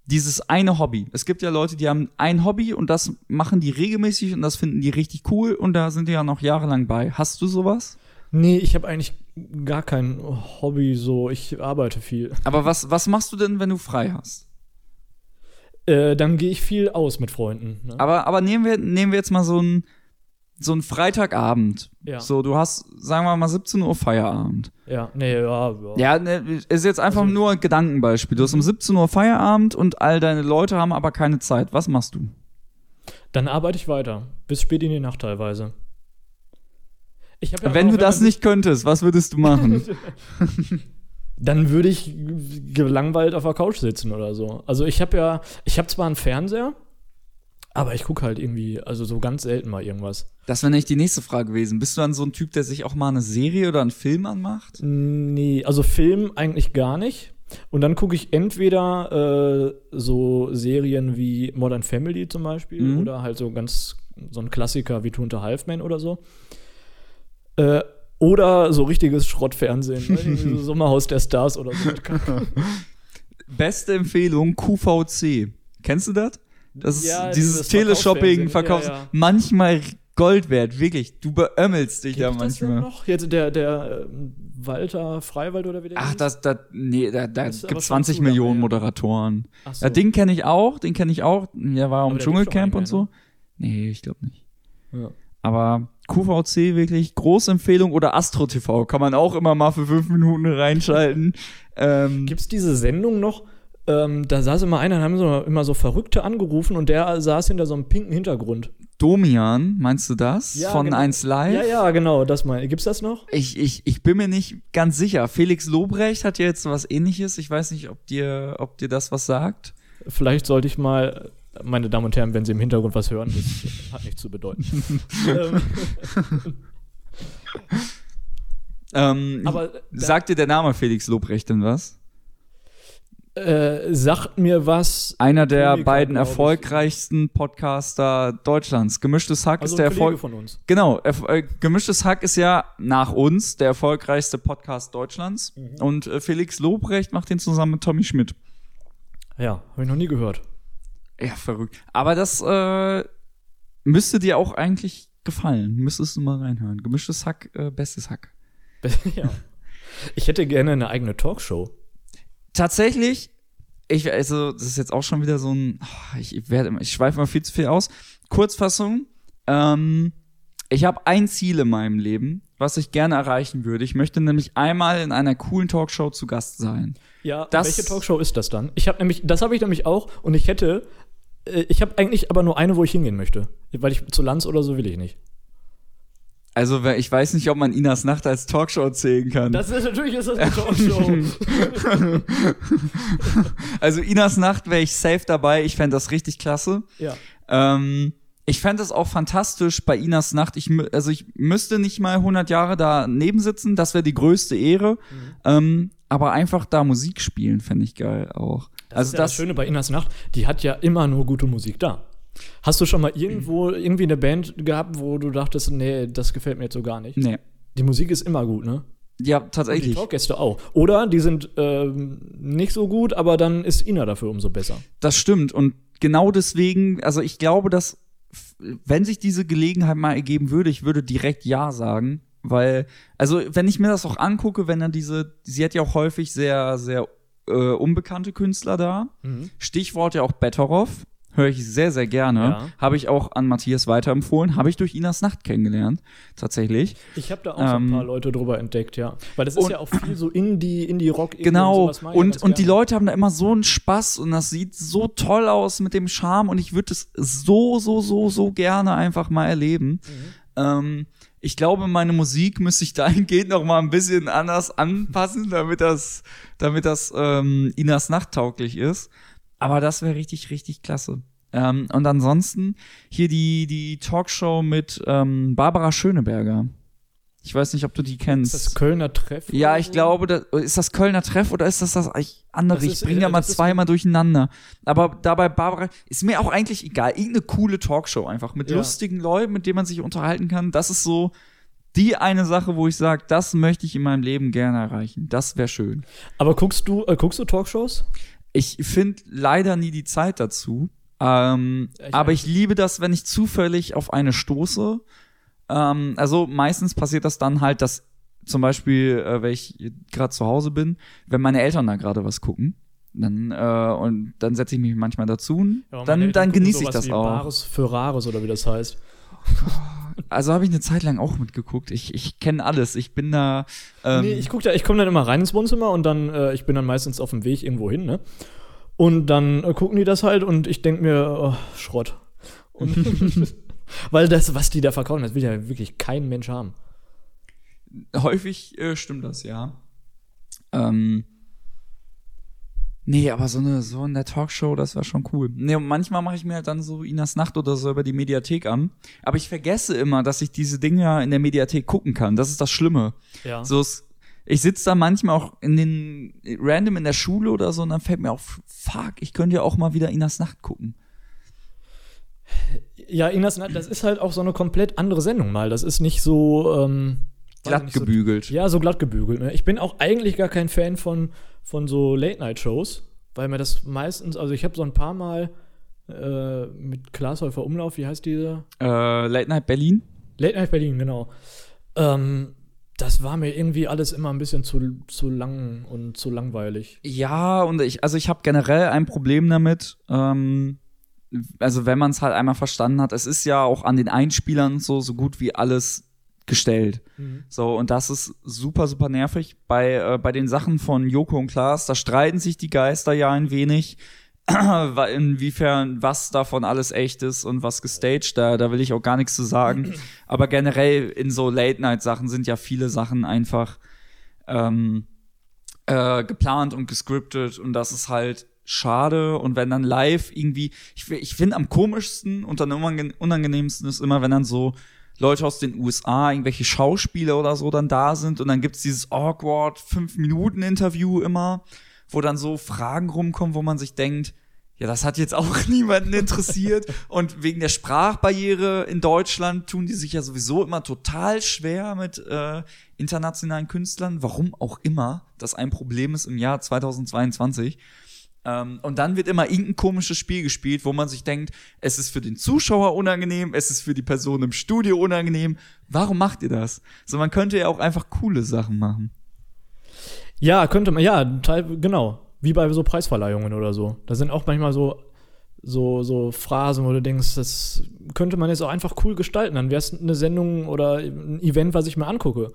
Speaker 2: dieses eine Hobby. Es gibt ja Leute, die haben ein Hobby und das machen die regelmäßig und das finden die richtig cool und da sind die ja noch jahrelang bei. Hast du sowas?
Speaker 1: Nee, ich habe eigentlich gar kein Hobby so. Ich arbeite viel.
Speaker 2: Aber was, was machst du denn, wenn du frei hast?
Speaker 1: Äh, dann gehe ich viel aus mit Freunden. Ne?
Speaker 2: Aber, aber nehmen wir, nehmen wir jetzt mal so einen so einen Freitagabend.
Speaker 1: Ja.
Speaker 2: So, du hast, sagen wir mal, 17 Uhr Feierabend.
Speaker 1: Ja, nee, ja, ja.
Speaker 2: Ja, ne, ist jetzt einfach
Speaker 1: Also-
Speaker 2: nur ein Gedankenbeispiel. Du hast um 17 Uhr Feierabend und all deine Leute haben aber keine Zeit. Was machst du?
Speaker 1: Dann arbeite ich weiter. Bis spät in die Nacht teilweise. Ich hab ja
Speaker 2: wenn
Speaker 1: auch
Speaker 2: du das nicht könntest, was würdest du machen?
Speaker 1: Dann würde ich gelangweilt auf der Couch sitzen oder so. Also ich habe ja, ich habe zwar einen Fernseher, aber ich gucke halt irgendwie, also so ganz selten mal irgendwas.
Speaker 2: das wäre nicht die nächste Frage gewesen. Bist du dann so ein Typ, der sich auch mal eine Serie oder einen Film anmacht?
Speaker 1: Nee, also Film eigentlich gar nicht. Und dann gucke ich entweder äh, so Serien wie Modern Family zum Beispiel
Speaker 2: Mhm.
Speaker 1: oder halt so ganz so ein Klassiker wie Two and a Half Men oder so. Äh, oder so richtiges Schrottfernsehen, ne? Sommerhaus der Stars oder so.
Speaker 2: Beste Empfehlung, QVC. Kennst du das? Das ist
Speaker 1: Ja,
Speaker 2: dieses
Speaker 1: dieses
Speaker 2: Teleshopping. Verkaufs...
Speaker 1: Ja, ja.
Speaker 2: Manchmal Gold wert, wirklich. Du beömmelst dich ja
Speaker 1: Gibt das denn
Speaker 2: manchmal.
Speaker 1: noch? Jetzt der, der ähm, Walter Freiwald oder wie der
Speaker 2: Ach, das, das, nee, da, da
Speaker 1: Das ist schon
Speaker 2: 20
Speaker 1: zu
Speaker 2: Millionen. Moderatoren.
Speaker 1: Ach so.
Speaker 2: Ja, den kenne ich auch, den kenne ich auch. Der war im
Speaker 1: der
Speaker 2: Dschungelcamp und so. Nee, ich glaube nicht.
Speaker 1: Ja.
Speaker 2: Aber QVC wirklich große Empfehlung oder Astro TV kann man auch immer mal für fünf Minuten reinschalten. ähm,
Speaker 1: Gibt es diese Sendung noch? Ähm, da saß immer einer, da haben so immer so Verrückte angerufen und der saß hinter so einem pinken Hintergrund.
Speaker 2: Domian, meinst du das?
Speaker 1: Ja,
Speaker 2: Von
Speaker 1: genau.
Speaker 2: 1 Live?
Speaker 1: Ja, ja, genau, das meine Gibt's das noch?
Speaker 2: Ich, ich, ich bin mir nicht ganz sicher. Felix Lobrecht hat ja jetzt was ähnliches. Ich weiß nicht, ob dir, ob dir das was sagt.
Speaker 1: Vielleicht sollte ich mal, meine Damen und Herren, wenn Sie im Hintergrund was hören, das hat nichts zu bedeuten. ähm,
Speaker 2: Ähm,
Speaker 1: Aber da-
Speaker 2: sagt dir der Name Felix Lobrecht denn was?
Speaker 1: Äh, sagt mir was.
Speaker 2: Einer der
Speaker 1: Komiker,
Speaker 2: beiden erfolgreichsten Podcaster Deutschlands. Gemischtes Hack
Speaker 1: Also
Speaker 2: ist der
Speaker 1: Kollege
Speaker 2: Erfolg.
Speaker 1: von uns.
Speaker 2: Genau, erf äh, Gemischtes Hack ist ja nach uns der erfolgreichste Podcast Deutschlands.
Speaker 1: Mhm.
Speaker 2: Und äh, Felix Lobrecht macht den zusammen mit Tommy Schmidt.
Speaker 1: Ja, habe ich noch nie gehört.
Speaker 2: Ja, verrückt. Aber das äh, müsste dir auch eigentlich gefallen. Müsstest du mal reinhören. Gemischtes Hack, äh, bestes Hack.
Speaker 1: ja. Ich hätte gerne eine eigene Talkshow.
Speaker 2: Tatsächlich, ich, also, das ist jetzt auch schon wieder so ein, oh, ich werde, ich schweife mal viel zu viel aus. Kurzfassung, ähm, ich habe ein Ziel in meinem Leben, was ich gerne erreichen würde. Ich möchte nämlich einmal in einer coolen Talkshow zu Gast sein.
Speaker 1: Ja,
Speaker 2: Das-
Speaker 1: welche Talkshow ist das dann? Ich habe nämlich, das habe ich nämlich auch und ich hätte, ich habe eigentlich aber nur eine, wo ich hingehen möchte. Weil ich zu Lanz oder so will ich nicht.
Speaker 2: Also, ich weiß nicht, ob man Inas Nacht als Talkshow zählen kann.
Speaker 1: Das ist natürlich ist das eine Talkshow.
Speaker 2: also, Inas Nacht wäre ich safe dabei. Ich fände das richtig klasse.
Speaker 1: ja.
Speaker 2: Ähm, ich fände es auch fantastisch bei Inas Nacht. Ich, also ich müsste nicht mal 100 Jahre daneben sitzen, das wäre die größte Ehre. Ähm, aber einfach da Musik spielen fände ich geil auch.
Speaker 1: Das
Speaker 2: also
Speaker 1: ist ja das
Speaker 2: das,
Speaker 1: Schöne bei Inas Nacht, die hat ja immer nur gute Musik da. Hast du schon mal irgendwo irgendwie eine Band gehabt, wo du dachtest, nee, das gefällt mir jetzt so gar nicht?
Speaker 2: nee.
Speaker 1: Die Musik ist immer gut, ne?
Speaker 2: Ja,
Speaker 1: Und die
Speaker 2: tatsächlich.
Speaker 1: Talkgäste auch. Oder die sind ähm, nicht so gut, aber dann ist Ina dafür umso besser.
Speaker 2: Das stimmt. Und genau deswegen, also ich glaube, dass, wenn sich diese Gelegenheit mal ergeben würde, ich würde direkt Ja sagen. Weil, also, wenn ich mir das auch angucke, wenn dann diese, sie hat ja auch häufig sehr, sehr äh, unbekannte Künstler da. Stichwort ja auch Betteroff. Höre ich sehr, sehr gerne.
Speaker 1: Ja.
Speaker 2: Habe ich auch an Matthias weiterempfohlen. Habe ich durch Inas Nacht kennengelernt. Tatsächlich.
Speaker 1: Ich habe da auch so ein
Speaker 2: Ähm,
Speaker 1: paar Leute drüber entdeckt, ja. Weil das ist
Speaker 2: und-
Speaker 1: ja auch viel so Indie, Indie-Rock.
Speaker 2: Genau. Und,
Speaker 1: ganz
Speaker 2: und die. Leute haben da immer so einen Spaß und das sieht so toll aus mit dem Charme und ich würde es so, so, so, so gerne einfach mal erleben. Ähm, ich glaube, meine Musik müsste ich dahingehend noch mal ein bisschen anders anpassen, damit das, damit das ähm, Inas Nacht tauglich ist. Aber das wäre richtig, richtig klasse. Ähm, und ansonsten hier die, die Talkshow mit ähm, Barbara Schöneberger. Ich weiß nicht, ob du die kennst.
Speaker 1: Ist das Kölner Treff?
Speaker 2: Ja, ich glaube, das, ist das Kölner Treff oder ist das das eigentlich andere?
Speaker 1: Das
Speaker 2: ich bringe
Speaker 1: äh,
Speaker 2: ja mal zweimal durcheinander. Aber dabei Barbara ist mir auch eigentlich egal. Irgendeine coole Talkshow einfach mit
Speaker 1: Ja.
Speaker 2: lustigen Leuten, mit denen man sich unterhalten kann. Das ist so die eine Sache, wo ich sage, das möchte ich in meinem Leben gerne erreichen. Das wäre schön.
Speaker 1: Aber guckst du, äh, guckst du Talkshows?
Speaker 2: Ich finde leider nie die Zeit dazu. Ähm,
Speaker 1: Ich
Speaker 2: aber ich liebe das, wenn ich zufällig auf eine stoße. Ähm, also meistens passiert das dann halt, dass zum Beispiel, äh, wenn ich gerade zu Hause bin, wenn meine Eltern da gerade was gucken, dann äh, und dann setze ich mich manchmal dazu, und
Speaker 1: Ja,
Speaker 2: dann, dann genieße ich das
Speaker 1: wie
Speaker 2: auch.
Speaker 1: Bares für Rares oder wie das heißt.
Speaker 2: Also habe ich eine Zeit lang auch mitgeguckt. Ich, ich kenne alles. Ich bin da. Ähm,
Speaker 1: nee, ich guck da, ich komme dann immer rein ins Wohnzimmer und dann, äh, ich bin dann meistens auf dem Weg irgendwo hin, ne? Und dann äh, gucken die das halt und ich denk mir, oh, Schrott. Und weil das, was die da verkaufen, das will ja wirklich kein Mensch haben.
Speaker 2: häufig äh, stimmt das, ja. Ähm, nee, aber so eine so in der Talkshow, das war schon cool. Nee, und manchmal mache ich mir halt dann so Inas Nacht oder so über die Mediathek an. Aber ich vergesse immer, dass ich diese Dinge ja in der Mediathek gucken kann. Das ist das Schlimme.
Speaker 1: Ja.
Speaker 2: So, ich sitze da manchmal auch in den random in der Schule oder so und dann fällt mir auf, fuck, ich könnte ja auch mal wieder Inas Nacht gucken.
Speaker 1: Ja, Inas, das ist halt auch so eine komplett andere Sendung mal. Das ist nicht so ähm,
Speaker 2: Glatt
Speaker 1: nicht, so-
Speaker 2: gebügelt.
Speaker 1: Ja, so glatt gebügelt. Ne? Ich bin auch eigentlich gar kein Fan von, von so Late-Night-Shows, weil mir das meistens, also ich habe so ein paar Mal äh, mit Glashäufer Umlauf, wie heißt diese?
Speaker 2: Äh, Late Night Berlin.
Speaker 1: Late Night Berlin, genau. Ähm, das war mir irgendwie alles immer ein bisschen zu, zu lang und zu langweilig.
Speaker 2: Ja, und ich, also ich habe generell ein Problem damit. Ähm, also wenn man es halt einmal verstanden hat, es ist ja auch an den Einspielern so so gut wie alles gestellt. So und das ist super super nervig. Bei äh, bei den Sachen von Joko und Klaas, da streiten sich die Geister ja ein wenig. Inwiefern was davon alles echt ist und was gestaged, da, da will ich auch gar nichts zu sagen. Aber generell in so Late-Night-Sachen sind ja viele Sachen einfach ähm, äh, geplant und gescriptet und das ist halt schade und wenn dann live irgendwie, ich, ich finde am komischsten und dann unange unangenehmsten ist immer, wenn dann so Leute aus den USA, irgendwelche Schauspieler oder so dann da sind und dann gibt's dieses awkward 5-Minuten-Interview immer, wo dann so Fragen rumkommen, wo man sich denkt, ja, das hat jetzt auch niemanden interessiert. und wegen der Sprachbarriere in Deutschland tun die sich ja sowieso immer total schwer mit äh, internationalen Künstlern. Warum auch immer das ein Problem ist im Jahr 2022. Ähm, und dann wird immer irgendein komisches Spiel gespielt, wo man sich denkt, es ist für den Zuschauer unangenehm, es ist für die Person im Studio unangenehm. Warum macht ihr das? So, man könnte ja auch einfach coole Sachen machen.
Speaker 1: Ja, könnte man, ja, genau. Wie bei so Preisverleihungen oder so. Da sind auch manchmal so, so, so Phrasen, wo du denkst, das könnte man jetzt auch einfach cool gestalten. Dann wäre es eine Sendung oder ein Event, was ich mir angucke.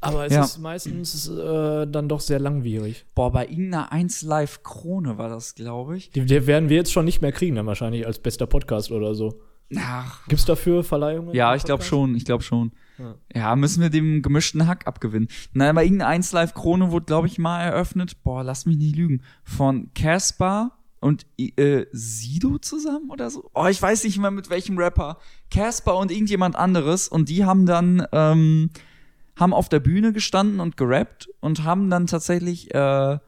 Speaker 1: Aber es
Speaker 2: Ja.
Speaker 1: ist meistens äh, dann doch sehr langwierig.
Speaker 2: Boah, bei irgendeiner 1 Live Krone war das, glaube ich.
Speaker 1: Die, die werden wir jetzt schon nicht mehr kriegen, dann wahrscheinlich als bester Podcast oder so.
Speaker 2: Ach,
Speaker 1: Gibt es dafür Verleihungen?
Speaker 2: Ja, ich glaube schon, ich glaube schon.
Speaker 1: Ja.
Speaker 2: Ja. müssen wir dem gemischten Hack abgewinnen. Nein, aber irgendeine 1 Live Krone wurde, glaube ich, mal eröffnet. Boah, lass mich nicht lügen. Von Caspar und äh, Sido zusammen oder so. Oh, ich weiß nicht mehr mit welchem Rapper. Caspar und irgendjemand anderes. Und die haben dann, ähm, haben auf der Bühne gestanden und gerappt und haben dann tatsächlich äh,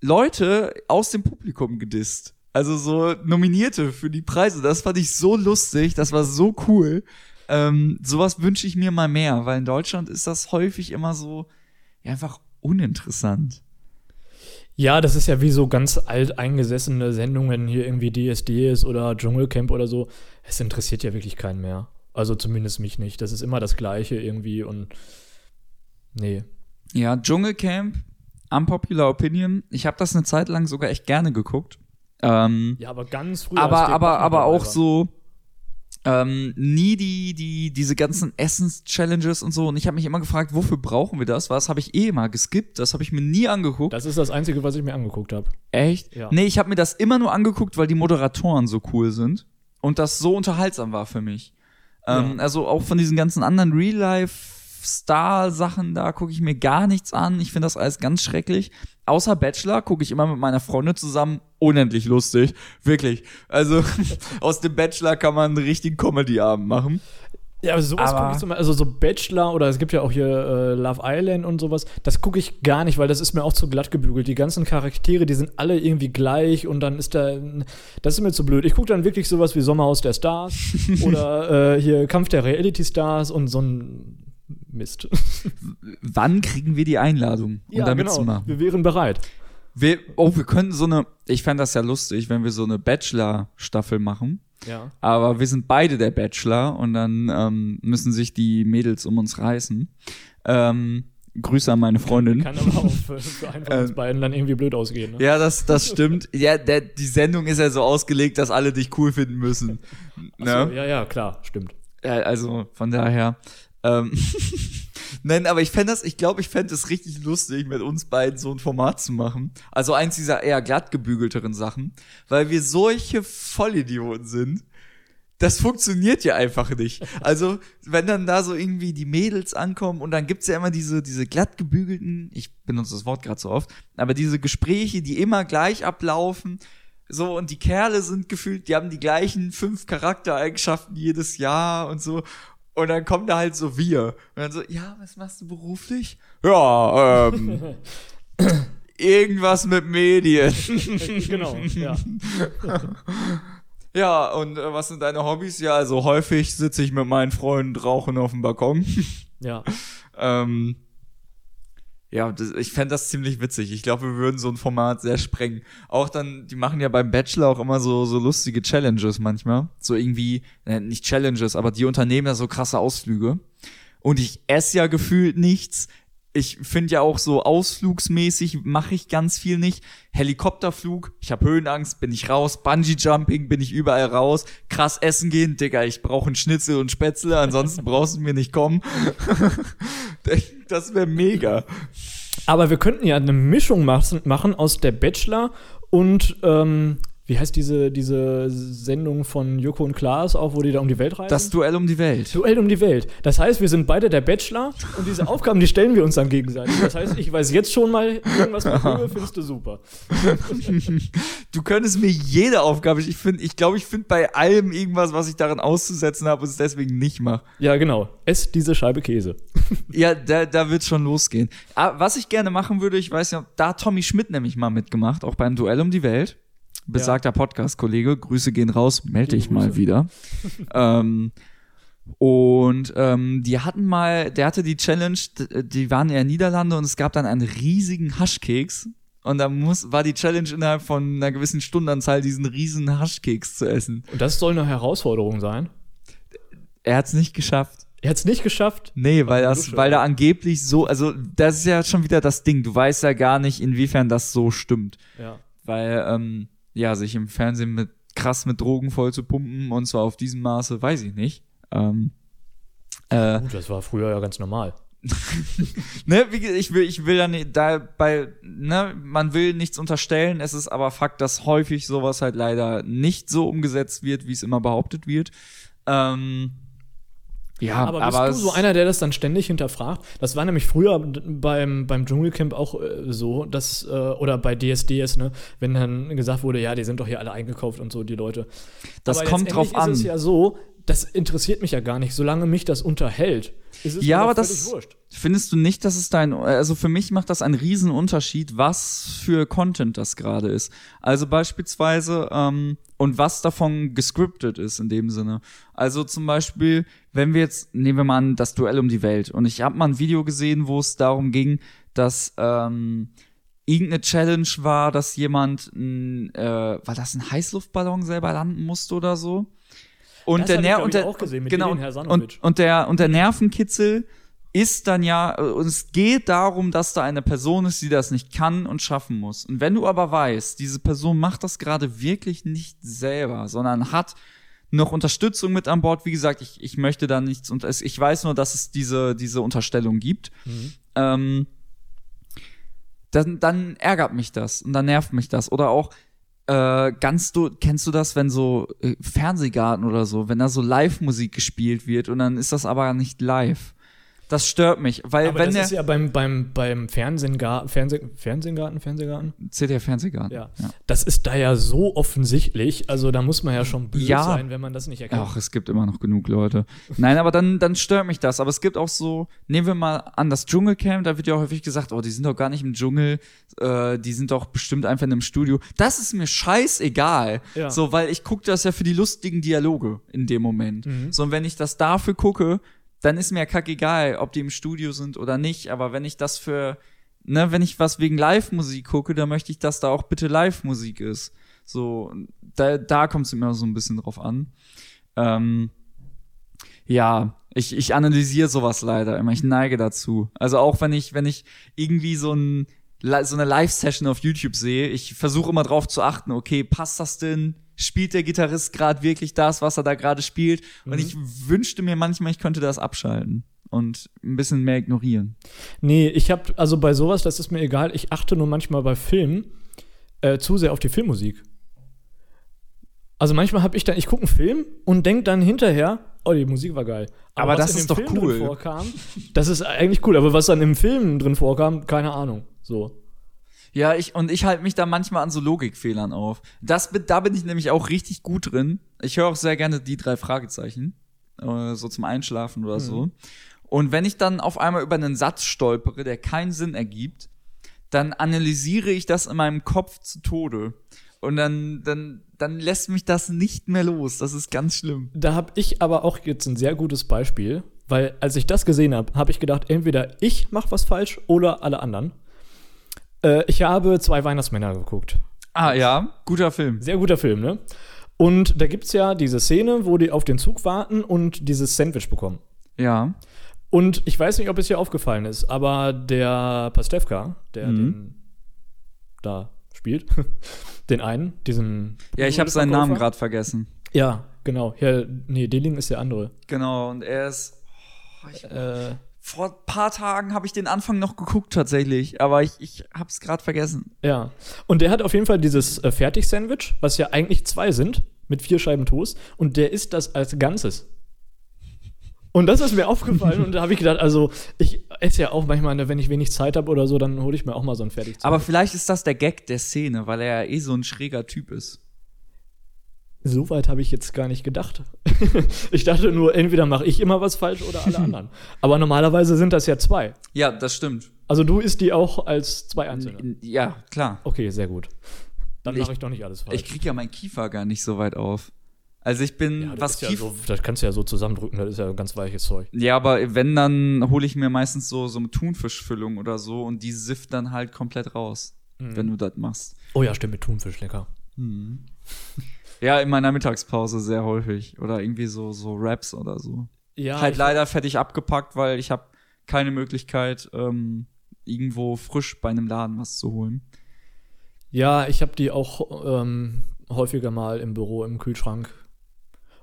Speaker 2: Leute aus dem Publikum gedisst. Also so Nominierte für die Preise. Das fand ich so lustig. Das war so cool. Ähm, sowas wünsche ich mir mal mehr, weil in Deutschland ist das häufig immer so ja, einfach uninteressant.
Speaker 1: Ja, das ist ja wie so ganz alt eingesessene Sendungen, hier irgendwie DSDs oder Dschungelcamp oder so. Es interessiert ja wirklich keinen mehr. Also zumindest mich nicht. Das ist immer das Gleiche irgendwie und nee.
Speaker 2: Ja, Dschungelcamp, unpopular opinion. Ich habe das eine Zeit lang sogar echt gerne geguckt. Ähm,
Speaker 1: Ja, aber ganz früh.
Speaker 2: aber aber aber auch so ähm, nie die die diese ganzen Essens-Challenges und so. Und ich habe mich immer gefragt, wofür brauchen wir das? Was habe ich eh immer geskippt? Das habe ich mir nie angeguckt.
Speaker 1: Das ist das Einzige, was ich mir angeguckt habe.
Speaker 2: Echt?
Speaker 1: Ja.
Speaker 2: Nee, ich habe mir das immer nur angeguckt, weil die Moderatoren so cool sind und das so unterhaltsam war für mich. Ähm,
Speaker 1: Ja.
Speaker 2: Also auch von diesen ganzen anderen Real-Life-Star-Sachen, da gucke ich mir gar nichts an. Ich finde das alles ganz schrecklich. Außer Bachelor gucke ich immer mit meiner Freundin zusammen. Unendlich lustig. Wirklich. Also aus dem Bachelor kann man einen richtigen Comedy-Abend machen.
Speaker 1: Ja, aber sowas gucke ich zum Beispiel, also so Bachelor oder es gibt ja auch hier äh, Love Island und sowas, das gucke ich gar nicht, weil das ist mir auch zu glatt gebügelt. Die ganzen Charaktere, die sind alle irgendwie gleich und dann ist da, das ist mir zu blöd. Ich gucke dann wirklich sowas wie Sommerhaus der Stars oder äh, hier Kampf der Reality Stars und so ein Mist.
Speaker 2: Wann kriegen wir die Einladung, um da mitzumachen?
Speaker 1: Wir wären bereit.
Speaker 2: Wir, oh, wir könnten so eine, ich fände das ja lustig, wenn wir so eine Bachelor-Staffel machen.
Speaker 1: Ja.
Speaker 2: Aber wir sind beide der Bachelor und dann ähm, müssen sich die Mädels um uns reißen. Ähm, Grüße an meine Freundin.
Speaker 1: Kann aber auch für, für einen von uns
Speaker 2: Ähm,
Speaker 1: beiden dann irgendwie blöd ausgehen. Ne?
Speaker 2: Ja, das, das stimmt. Ja, der, die Sendung ist ja so ausgelegt, dass alle dich cool finden müssen.
Speaker 1: Ach
Speaker 2: Ne?
Speaker 1: so, ja, ja, klar, stimmt.
Speaker 2: Ja, also von daher. Ähm, Nein, aber ich fände das, ich glaube, ich fände es richtig lustig, mit uns beiden so ein Format zu machen. Also eins dieser eher glatt gebügelteren Sachen, weil wir solche Vollidioten sind. Das funktioniert ja einfach nicht. Also, wenn dann da so irgendwie die Mädels ankommen und dann gibt's ja immer diese, diese glatt gebügelten, ich benutze das Wort gerade so oft, aber diese Gespräche, die immer gleich ablaufen, so, und die Kerle sind gefühlt, die haben die gleichen fünf Charaktereigenschaften jedes Jahr und so. Und dann kommen da halt so wir. Und dann so, ja, was machst du beruflich? Ja, ähm, irgendwas mit Medien.
Speaker 1: genau, ja.
Speaker 2: Ja, und äh, was sind deine Hobbys? Ja, also häufig sitze ich mit meinen Freunden rauchen auf dem Balkon.
Speaker 1: Ja.
Speaker 2: ähm, ja, das, ich fände das ziemlich witzig. Ich glaube, wir würden so ein Format sehr sprengen. Auch dann, die machen ja beim Bachelor auch immer so, so lustige Challenges manchmal. So irgendwie, äh, nicht Challenges, aber die unternehmen ja so krasse Ausflüge. Und ich esse ja gefühlt nichts. Ich finde ja auch so ausflugsmäßig mache ich ganz viel nicht. Helikopterflug, ich habe Höhenangst, bin ich raus. Bungee Jumping, bin ich überall raus. Krass essen gehen, Digga, ich brauche einen Schnitzel und Spätzle, ansonsten brauchst du mir nicht kommen. das wäre mega.
Speaker 1: Aber wir könnten ja eine Mischung machen, aus der Bachelor und ähm, wie heißt diese, diese Sendung von Joko und Klaas auch, wo die da um die Welt reisen?
Speaker 2: Das Duell um die Welt.
Speaker 1: Duell um die Welt. Das heißt, wir sind beide der Bachelor und diese Aufgaben, die stellen wir uns dann gegenseitig. Das heißt, ich weiß jetzt schon mal, irgendwas mit Höhe findest du super.
Speaker 2: Du könntest mir jede Aufgabe, ich finde, ich glaube, ich finde bei allem irgendwas, was ich darin auszusetzen habe und es deswegen nicht mache.
Speaker 1: Ja, genau. Ess diese Scheibe Käse.
Speaker 2: Ja, da, da wird schon losgehen. Aber was ich gerne machen würde, ich weiß ja, da hat Tommy Schmidt nämlich mal mitgemacht, auch beim Duell um die Welt. Besagter Podcast-Kollege, Grüße gehen raus, melde dich mal wieder. ähm, und ähm, die hatten mal, der hatte die Challenge, die waren in den Niederlande und es gab dann einen riesigen Haschkeks. Und da muss, war die Challenge innerhalb von einer gewissen Stundenanzahl, diesen riesen Haschkeks zu essen.
Speaker 1: Und das soll eine Herausforderung sein.
Speaker 2: Er hat es nicht geschafft.
Speaker 1: Er hat es nicht geschafft.
Speaker 2: Nee, weil das, weil da angeblich so, also das ist ja schon wieder das Ding. Du weißt ja gar nicht, inwiefern das so stimmt.
Speaker 1: Ja.
Speaker 2: Weil, ähm, ja, sich im Fernsehen mit krass mit Drogen voll zu pumpen und zwar auf diesem Maße, weiß ich nicht. Ähm, äh,
Speaker 1: Gut, das war früher ja ganz normal.
Speaker 2: ne, wie, gesagt, ich will, ich will ja nicht, da bei, ne, man will nichts unterstellen, es ist aber Fakt, dass häufig sowas halt leider nicht so umgesetzt wird, wie es immer behauptet wird. Ähm, ja,
Speaker 1: Aber
Speaker 2: aber,
Speaker 1: bist du so einer, der das dann ständig hinterfragt? Das war nämlich früher beim, beim Dschungelcamp auch äh, so, dass, äh, oder bei DSDS, ne, wenn dann gesagt wurde, ja, die sind doch hier alle eingekauft und so, die Leute.
Speaker 2: Das
Speaker 1: Aber
Speaker 2: kommt drauf an.
Speaker 1: ist es ja so, das interessiert mich ja gar nicht, solange mich das unterhält. Ist es
Speaker 2: Ja, aber das-
Speaker 1: wurscht.
Speaker 2: Findest du nicht, dass es dein, also für mich macht das einen riesen Unterschied, was für Content das gerade ist. Also beispielsweise, ähm, und was davon gescriptet ist in dem Sinne. Also zum Beispiel, wenn wir jetzt, nehmen wir mal an, das Duell um die Welt. Und ich habe mal ein Video gesehen, wo es darum ging, dass ähm, irgendeine Challenge war, dass jemand, ein, äh, war das ein Heißluftballon selber landen musste oder so? Und
Speaker 1: Das
Speaker 2: der Ner und der
Speaker 1: auch gesehen mit
Speaker 2: genau und, und der und der Nervenkitzel ist dann ja und es geht darum, dass da eine Person ist, die das nicht kann und schaffen muss. Und wenn du aber weißt, diese Person macht das gerade wirklich nicht selber, sondern hat noch Unterstützung mit an Bord. Wie gesagt, ich, ich möchte da nichts und ich weiß nur, dass es diese diese Unterstellung gibt. Ähm, dann, dann ärgert mich das und dann nervt mich das. Oder auch äh, ganz du, kennst du das, wenn so äh, Fernsehgarten oder so, wenn da so Live-Musik gespielt wird und dann ist das aber nicht live. Das stört mich, weil
Speaker 1: Aber
Speaker 2: wenn
Speaker 1: das
Speaker 2: der
Speaker 1: ist ja beim, beim, beim Fernsehgarten, Fernseh, Fernsehgarten, Fernsehgarten?
Speaker 2: CDF Fernsehgarten.
Speaker 1: Ja. Das ist da ja so offensichtlich, also da muss man ja schon blöd
Speaker 2: Ja.
Speaker 1: sein, wenn man das nicht erkennt.
Speaker 2: Ach, es gibt immer noch genug Leute. Nein, aber dann, dann stört mich das. Aber es gibt auch so, nehmen wir mal an das Dschungelcamp, da wird ja häufig gesagt, oh, die sind doch gar nicht im Dschungel, äh, die sind doch bestimmt einfach in einem Studio. Das ist mir scheißegal.
Speaker 1: Ja.
Speaker 2: So, weil ich gucke das ja für die lustigen Dialoge in dem Moment.
Speaker 1: Mhm.
Speaker 2: So, und wenn ich das dafür gucke, dann ist mir kackegal, ob die im Studio sind oder nicht. Aber wenn ich das für, ne, wenn ich was wegen Live-Musik gucke, dann möchte ich, dass da auch bitte Live-Musik ist. So, da, da kommt es immer so ein bisschen drauf an. Ähm, ja, ich, ich analysiere sowas leider immer. Ich neige dazu. Also auch wenn ich, wenn ich irgendwie so ein so eine Live-Session auf YouTube sehe, ich versuche immer drauf zu achten, okay, passt das denn? Spielt der Gitarrist gerade wirklich das, was er da gerade spielt? Und ich wünschte mir manchmal, ich könnte das abschalten und ein bisschen mehr ignorieren.
Speaker 1: Nee, ich habe, also bei sowas, das ist mir egal, ich achte nur manchmal bei Filmen äh, zu sehr auf die Filmmusik. Also manchmal habe ich dann, ich gucke einen Film und denke dann hinterher, oh, die Musik war geil.
Speaker 2: Aber
Speaker 1: was
Speaker 2: das ist doch
Speaker 1: Film
Speaker 2: cool.
Speaker 1: Vorkam, das ist eigentlich cool, aber was dann im Film drin vorkam, keine Ahnung. So.
Speaker 2: Ja, ich, und ich halte mich da manchmal an so Logikfehlern auf. Das, da bin ich nämlich auch richtig gut drin. Ich höre auch sehr gerne die drei Fragezeichen, äh, so zum Einschlafen oder so. Und wenn ich dann auf einmal über einen Satz stolpere, der keinen Sinn ergibt, dann analysiere ich das in meinem Kopf zu Tode. Und dann, dann, dann lässt mich das nicht mehr los. Das ist ganz schlimm.
Speaker 1: Da habe ich aber auch jetzt ein sehr gutes Beispiel, weil als ich das gesehen habe, habe ich gedacht, entweder ich mache was falsch oder alle anderen. Äh, ich habe zwei Weihnachtsmänner geguckt.
Speaker 2: Ah ja, guter Film.
Speaker 1: Sehr guter Film, ne? Und da gibt's ja diese Szene, wo die auf den Zug warten und dieses Sandwich bekommen.
Speaker 2: Ja.
Speaker 1: Und ich weiß nicht, ob es dir aufgefallen ist, aber der Pastewka, der
Speaker 2: Mhm.
Speaker 1: den da spielt, den einen, diesen.
Speaker 2: Ja, ich habe seinen Namen gerade vergessen.
Speaker 1: Ja, genau. Ja, nee, Deling ist der andere.
Speaker 2: Genau, und er ist. Oh, ich,
Speaker 1: Äh,
Speaker 2: Vor ein paar Tagen habe ich den Anfang noch geguckt tatsächlich, aber ich, ich habe es gerade vergessen.
Speaker 1: Ja. Und der hat auf jeden Fall dieses äh, Fertig-Sandwich, was ja eigentlich zwei sind, mit vier Scheiben Toast. Und der isst das als Ganzes. Und das ist mir aufgefallen und da habe ich gedacht, also ich esse ja auch manchmal, ne, wenn ich wenig Zeit habe oder so, dann hole ich mir auch mal so ein fertig
Speaker 2: Aber vielleicht ist das der Gag der Szene, weil er ja eh so ein schräger Typ ist.
Speaker 1: So weit habe ich jetzt gar nicht gedacht. ich dachte nur, entweder mache ich immer was falsch oder alle anderen. Aber normalerweise sind das ja zwei.
Speaker 2: Ja, das stimmt.
Speaker 1: Also du isst die auch als zwei einzelne.
Speaker 2: Ja, klar.
Speaker 1: Okay, sehr gut. Dann mache ich doch nicht alles falsch.
Speaker 2: Ich krieg ja meinen Kiefer gar nicht so weit auf. Also ich bin,
Speaker 1: ja, das
Speaker 2: was
Speaker 1: ist ja so, das kannst du ja so zusammendrücken, das ist ja ganz weiches Zeug.
Speaker 2: Ja, aber wenn, dann hole ich mir meistens so, so eine Thunfischfüllung oder so und die sifft dann halt komplett raus,
Speaker 1: Mhm.
Speaker 2: wenn du das machst.
Speaker 1: Oh ja, stimmt, mit Thunfisch, lecker.
Speaker 2: Ja, in meiner Mittagspause sehr häufig. Oder irgendwie so, so Raps oder so.
Speaker 1: Ja,
Speaker 2: halt leider fertig abgepackt, weil ich habe keine Möglichkeit, ähm, irgendwo frisch bei einem Laden was zu holen.
Speaker 1: Ja, ich habe die auch ähm, häufiger mal im Büro, im Kühlschrank.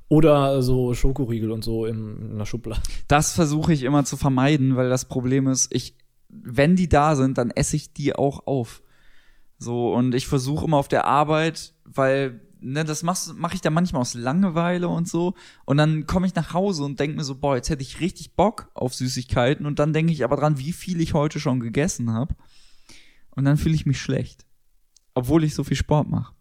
Speaker 1: Oder so Schokoriegel und so in, in der Schublade.
Speaker 2: Das versuche ich immer zu vermeiden, weil das Problem ist, ich, wenn die da sind, dann esse ich die auch auf. So, und ich versuche immer auf der Arbeit, weil, ne, das mache mach ich da manchmal aus Langeweile und so. Und dann komme ich nach Hause und denke mir so, boah, jetzt hätte ich richtig Bock auf Süßigkeiten. Und dann denke ich aber dran, wie viel ich heute schon gegessen habe. Und dann fühle ich mich schlecht. Obwohl ich so viel Sport mache.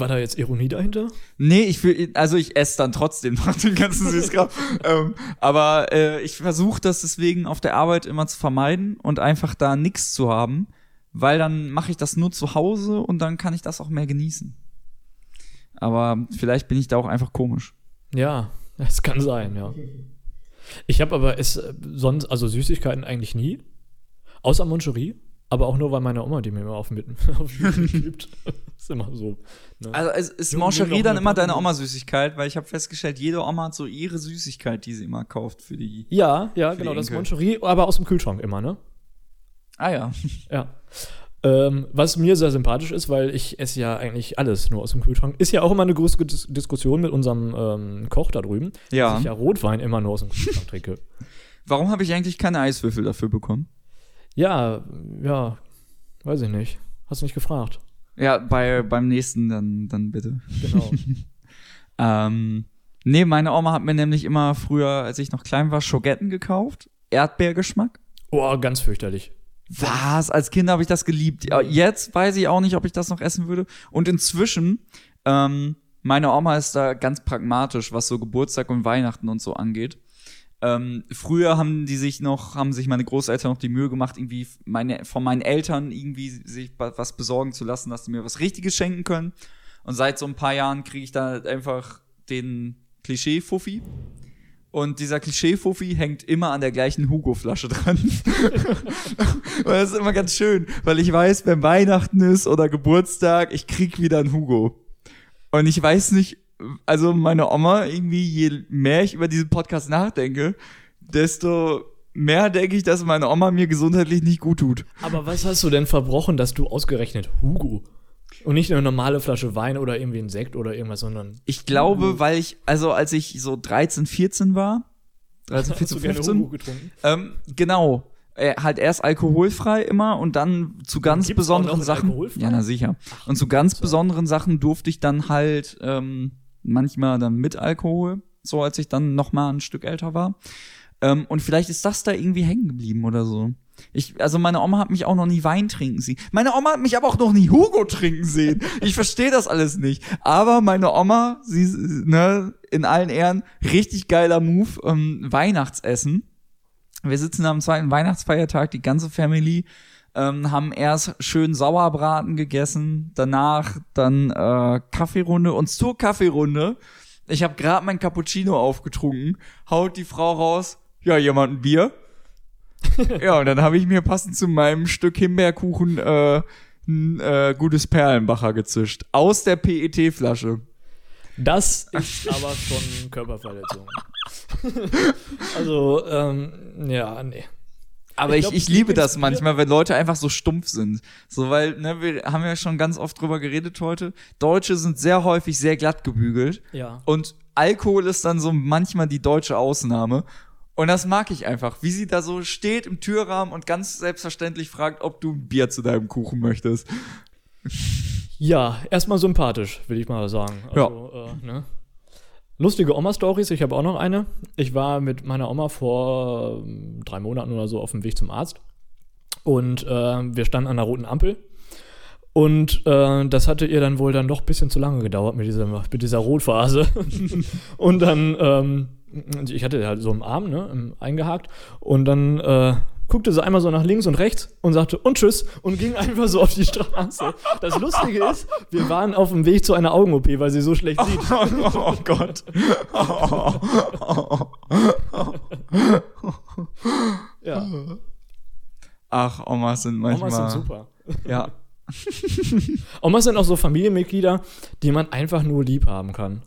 Speaker 1: War da jetzt Ironie dahinter?
Speaker 2: Nee, ich will, also ich esse dann trotzdem noch den ganzen Süßkram. ähm, aber äh, ich versuche das deswegen auf der Arbeit immer zu vermeiden und einfach da nichts zu haben, weil dann mache ich das nur zu Hause und dann kann ich das auch mehr genießen. Aber vielleicht bin ich da auch einfach komisch.
Speaker 1: Ja, es kann sein, ja. Ich habe aber es sonst, also Süßigkeiten eigentlich nie. Außer Moncherie. Aber auch nur, weil meine Oma die mir immer auf mit auf den gibt. ist immer so. Ne?
Speaker 2: Also ist
Speaker 1: nimm doch
Speaker 2: dann immer deine. Oma-Süßigkeit, weil ich habe festgestellt, jede Oma hat so ihre Süßigkeit, die sie immer kauft für die.
Speaker 1: ja, ja,
Speaker 2: Für
Speaker 1: genau, das
Speaker 2: Enkel.
Speaker 1: Moncherie, aber aus dem Kühlschrank immer, ne?
Speaker 2: Ah ja.
Speaker 1: Ja. Ähm, was mir sehr sympathisch ist, weil ich esse ja eigentlich alles nur aus dem Kühlschrank. Ist ja auch immer eine große Dis Diskussion mit unserem ähm, Koch da drüben,
Speaker 2: Ja.
Speaker 1: dass ich ja Rotwein immer nur aus dem Kühlschrank trinke.
Speaker 2: Warum habe ich eigentlich keine Eiswürfel dafür bekommen?
Speaker 1: Ja, ja, weiß ich nicht. Hast du nicht gefragt?
Speaker 2: Ja, bei, beim nächsten dann, dann bitte.
Speaker 1: Genau.
Speaker 2: Ähm, nee, meine Oma hat mir nämlich immer früher, als ich noch klein war, Schogetten gekauft. Erdbeergeschmack.
Speaker 1: oh, ganz fürchterlich.
Speaker 2: Was? Als Kind habe ich das geliebt. Jetzt weiß ich auch nicht, ob ich das noch essen würde. Und inzwischen, ähm, meine Oma ist da ganz pragmatisch, was so Geburtstag und Weihnachten und so angeht. Ähm, früher haben die sich noch, haben sich meine Großeltern noch die Mühe gemacht, irgendwie meine, von meinen Eltern irgendwie sich was besorgen zu lassen, dass sie mir was Richtiges schenken können. Und seit so ein paar Jahren kriege ich da einfach den Klischee-Fuffi. Und dieser Klischee-Fuffi hängt immer an der gleichen Hugo-Flasche dran. und das ist immer ganz schön, weil ich weiß, wenn Weihnachten ist oder Geburtstag, ich krieg wieder einen Hugo. Und ich weiß nicht, also meine Oma, irgendwie, je mehr ich über diesen Podcast nachdenke, desto mehr denke ich, dass meine Oma mir gesundheitlich nicht gut tut.
Speaker 1: Aber was hast du denn verbrochen, dass du ausgerechnet Hugo und nicht eine normale Flasche Wein oder irgendwie ein Sekt oder irgendwas, sondern
Speaker 2: Ich glaube, weil ich, also als ich so 13, 14 war, 13,
Speaker 1: hast
Speaker 2: 14,
Speaker 1: du gerne
Speaker 2: 15,
Speaker 1: Hugo getrunken?
Speaker 2: ähm, genau. Äh, halt erst alkoholfrei immer und dann zu ganz
Speaker 1: gibt's
Speaker 2: besonderen Sachen. Ja, na sicher. Und zu ganz besonderen Sachen durfte ich dann halt ähm, manchmal dann mit Alkohol, so als ich dann noch mal ein Stück älter war. Ähm, und vielleicht ist das da irgendwie hängen geblieben oder so. Ich, also meine Oma hat mich auch noch nie Wein trinken sehen. Meine Oma hat mich aber auch noch nie Hugo trinken sehen. Ich verstehe das alles nicht. Aber meine Oma, sie, ne, in allen Ehren, richtig geiler Move, ähm, Weihnachtsessen. Wir sitzen am zweiten Weihnachtsfeiertag, die ganze Family, ähm, haben erst schön Sauerbraten gegessen, danach dann äh, Kaffeerunde und zur Kaffeerunde, ich habe gerade mein Cappuccino aufgetrunken, haut die Frau raus, ja, jemand ein Bier? ja, und dann habe ich mir passend zu meinem Stück Himbeerkuchen äh, ein äh, gutes Perlenbacher gezischt. Aus der PET-Flasche.
Speaker 1: Das ist aber schon Körperverletzung. also, ähm, ja, nee.
Speaker 2: Aber
Speaker 1: Ich
Speaker 2: ich,
Speaker 1: glaub,
Speaker 2: ich liebe das manchmal, wenn Leute einfach so stumpf sind. So, weil, ne, wir haben ja schon ganz oft drüber geredet heute. Deutsche sind sehr häufig sehr glatt gebügelt.
Speaker 1: Ja.
Speaker 2: Und Alkohol ist dann so manchmal die deutsche Ausnahme. Und das mag ich einfach, wie sie da so steht im Türrahmen und ganz selbstverständlich fragt, ob du ein Bier zu deinem Kuchen möchtest.
Speaker 1: Ja, erstmal sympathisch, will ich mal sagen. Also, Äh, ne? Lustige Oma-Stories, ich habe auch noch eine. Ich war mit meiner Oma vor ähm, drei Monaten oder so auf dem Weg zum Arzt. Und äh, wir standen an der roten Ampel. Und äh, das hatte ihr dann wohl dann doch ein bisschen zu lange gedauert mit dieser, mit dieser Rotphase. und dann, ähm, ich hatte halt so im Arm, ne, eingehakt. Und dann äh, guckte sie einmal so nach links und rechts und sagte und tschüss und ging einfach so auf die Straße. Das Lustige ist, wir waren auf dem Weg zu einer Augen-OP, weil sie so schlecht sieht.
Speaker 2: Oh, oh Gott. Oh, oh.
Speaker 1: Ja,
Speaker 2: Ach, Omas sind manchmal.
Speaker 1: Omas sind super.
Speaker 2: Ja.
Speaker 1: Omas sind auch so Familienmitglieder, die man einfach nur lieb haben kann.